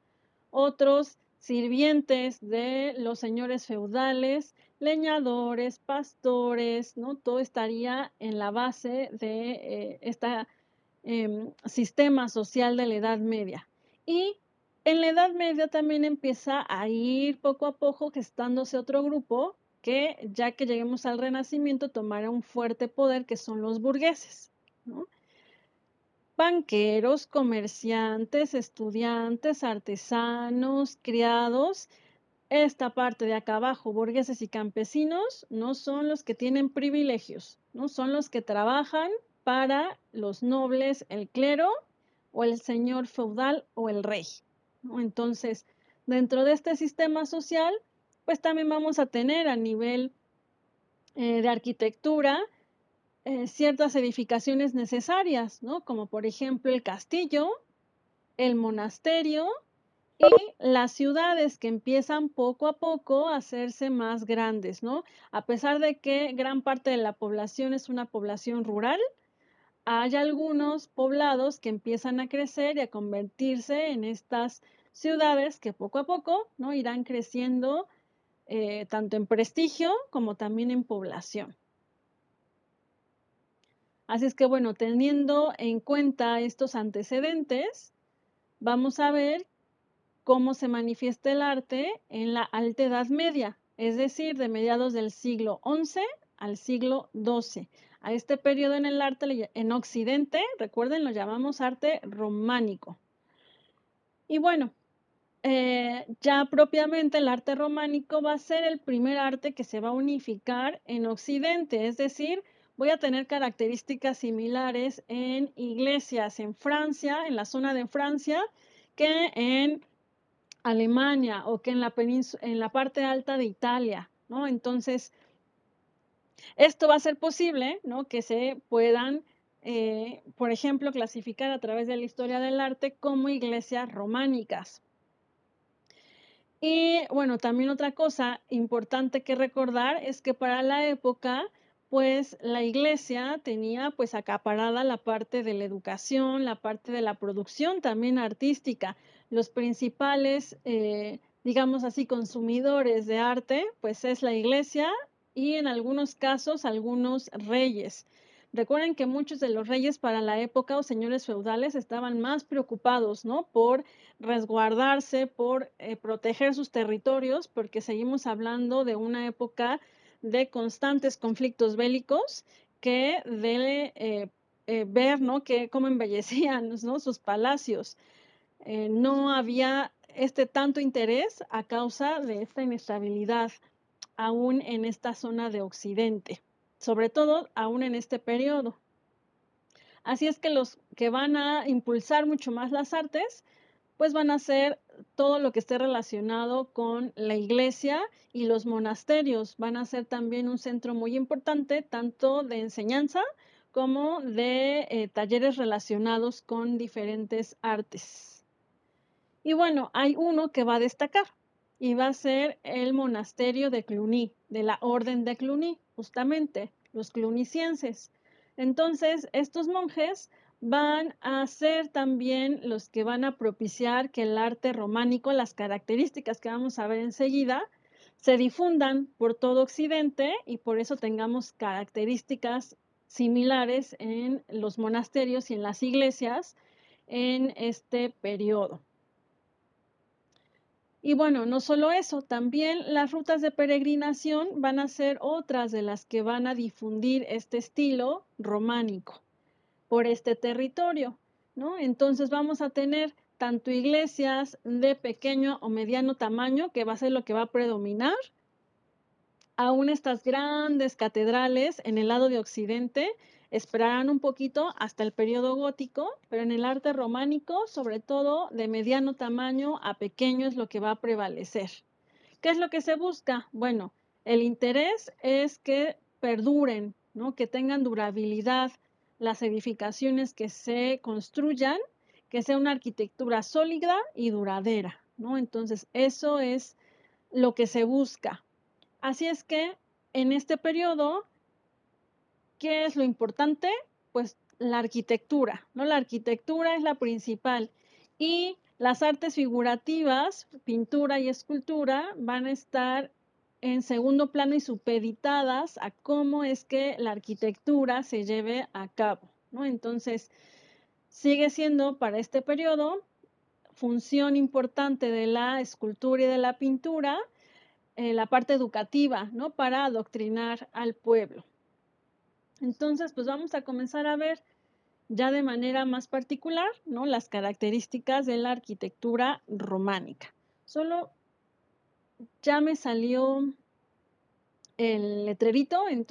S1: otros sirvientes de los señores feudales, leñadores, pastores, ¿no? Todo estaría en la base de este sistema social de la Edad Media. Y en la Edad Media también empieza a ir poco a poco gestándose otro grupo que ya que lleguemos al Renacimiento tomará un fuerte poder que son los burgueses. Banqueros, comerciantes, estudiantes, artesanos, criados. Esta parte de acá abajo, burgueses y campesinos, no son los que tienen privilegios, no son los que trabajan para los nobles, el clero o el señor feudal o el rey. Entonces, dentro de este sistema social, pues también vamos a tener a nivel eh, de arquitectura eh, ciertas edificaciones necesarias, ¿no? Como por ejemplo el castillo, el monasterio y las ciudades que empiezan poco a poco a hacerse más grandes, ¿no? A pesar de que gran parte de la población es una población rural, hay algunos poblados que empiezan a crecer y a convertirse en estas ciudades que poco a poco ¿no? irán creciendo eh, tanto en prestigio como también en población. Así es que bueno, teniendo en cuenta estos antecedentes, vamos a ver cómo se manifiesta el arte en la Alta Edad Media, es decir, de mediados del siglo XI al siglo XII. A este periodo en el arte en Occidente, recuerden, lo llamamos arte románico. Y bueno, eh, ya propiamente el arte románico va a ser el primer arte que se va a unificar en Occidente, es decir, voy a tener características similares en iglesias en Francia, en la zona de Francia, que en Alemania o que en la, en la parte alta de Italia, ¿no? Entonces, esto va a ser posible, ¿no? Que se puedan, eh, por ejemplo, clasificar a través de la historia del arte como iglesias románicas. Y bueno, también otra cosa importante que recordar es que para la época, pues la iglesia tenía pues acaparada la parte de la educación, la parte de la producción también artística. Los principales, eh, digamos así, consumidores de arte, pues es la iglesia y en algunos casos algunos reyes. Recuerden que muchos de los reyes para la época o señores feudales estaban más preocupados, ¿no? Por resguardarse, por eh, proteger sus territorios, porque seguimos hablando de una época de constantes conflictos bélicos que de eh, eh, ver, ¿no? Que cómo embellecían, ¿no? Sus palacios. no había este tanto interés a causa de esta inestabilidad aún en esta zona de Occidente, sobre todo aún en este periodo. Así es que los que van a impulsar mucho más las artes, pues van a ser todo lo que esté relacionado con la iglesia y los monasterios. Van a ser también un centro muy importante, tanto de enseñanza como de eh, talleres relacionados con diferentes artes. Y bueno, hay uno que va a destacar y va a ser el monasterio de Cluny, de la orden de Cluny, justamente, los clunicienses. Entonces, estos monjes van a ser también los que van a propiciar que el arte románico, las características que vamos a ver enseguida, se difundan por todo Occidente y por eso tengamos características similares en los monasterios y en las iglesias en este periodo. Y bueno, no solo eso, también las rutas de peregrinación van a ser otras de las que van a difundir este estilo románico por este territorio, ¿no? Entonces vamos a tener tanto iglesias de pequeño o mediano tamaño, que va a ser lo que va a predominar, aún estas grandes catedrales en el lado de occidente esperarán un poquito hasta el periodo gótico, pero en el arte románico, sobre todo de mediano tamaño a pequeño es lo que va a prevalecer. ¿Qué es lo que se busca? Bueno, el interés es que perduren, ¿no? que tengan durabilidad, las edificaciones que se construyan, que sea una arquitectura sólida y duradera, ¿no? Entonces, eso es lo que se busca. Así es que en este periodo, ¿qué es lo importante? Pues la arquitectura, ¿no? La arquitectura es la principal y las artes figurativas, pintura y escultura, van a estar en segundo plano y supeditadas a cómo es que la arquitectura se lleve a cabo. ¿no? Entonces, sigue siendo para este periodo función importante de la escultura y de la pintura, eh, la parte educativa, ¿no? Para adoctrinar al pueblo. Entonces, pues vamos a comenzar a ver ya de manera más particular, ¿no? Las características de la arquitectura románica. Solo ya me salió el letrerito, entonces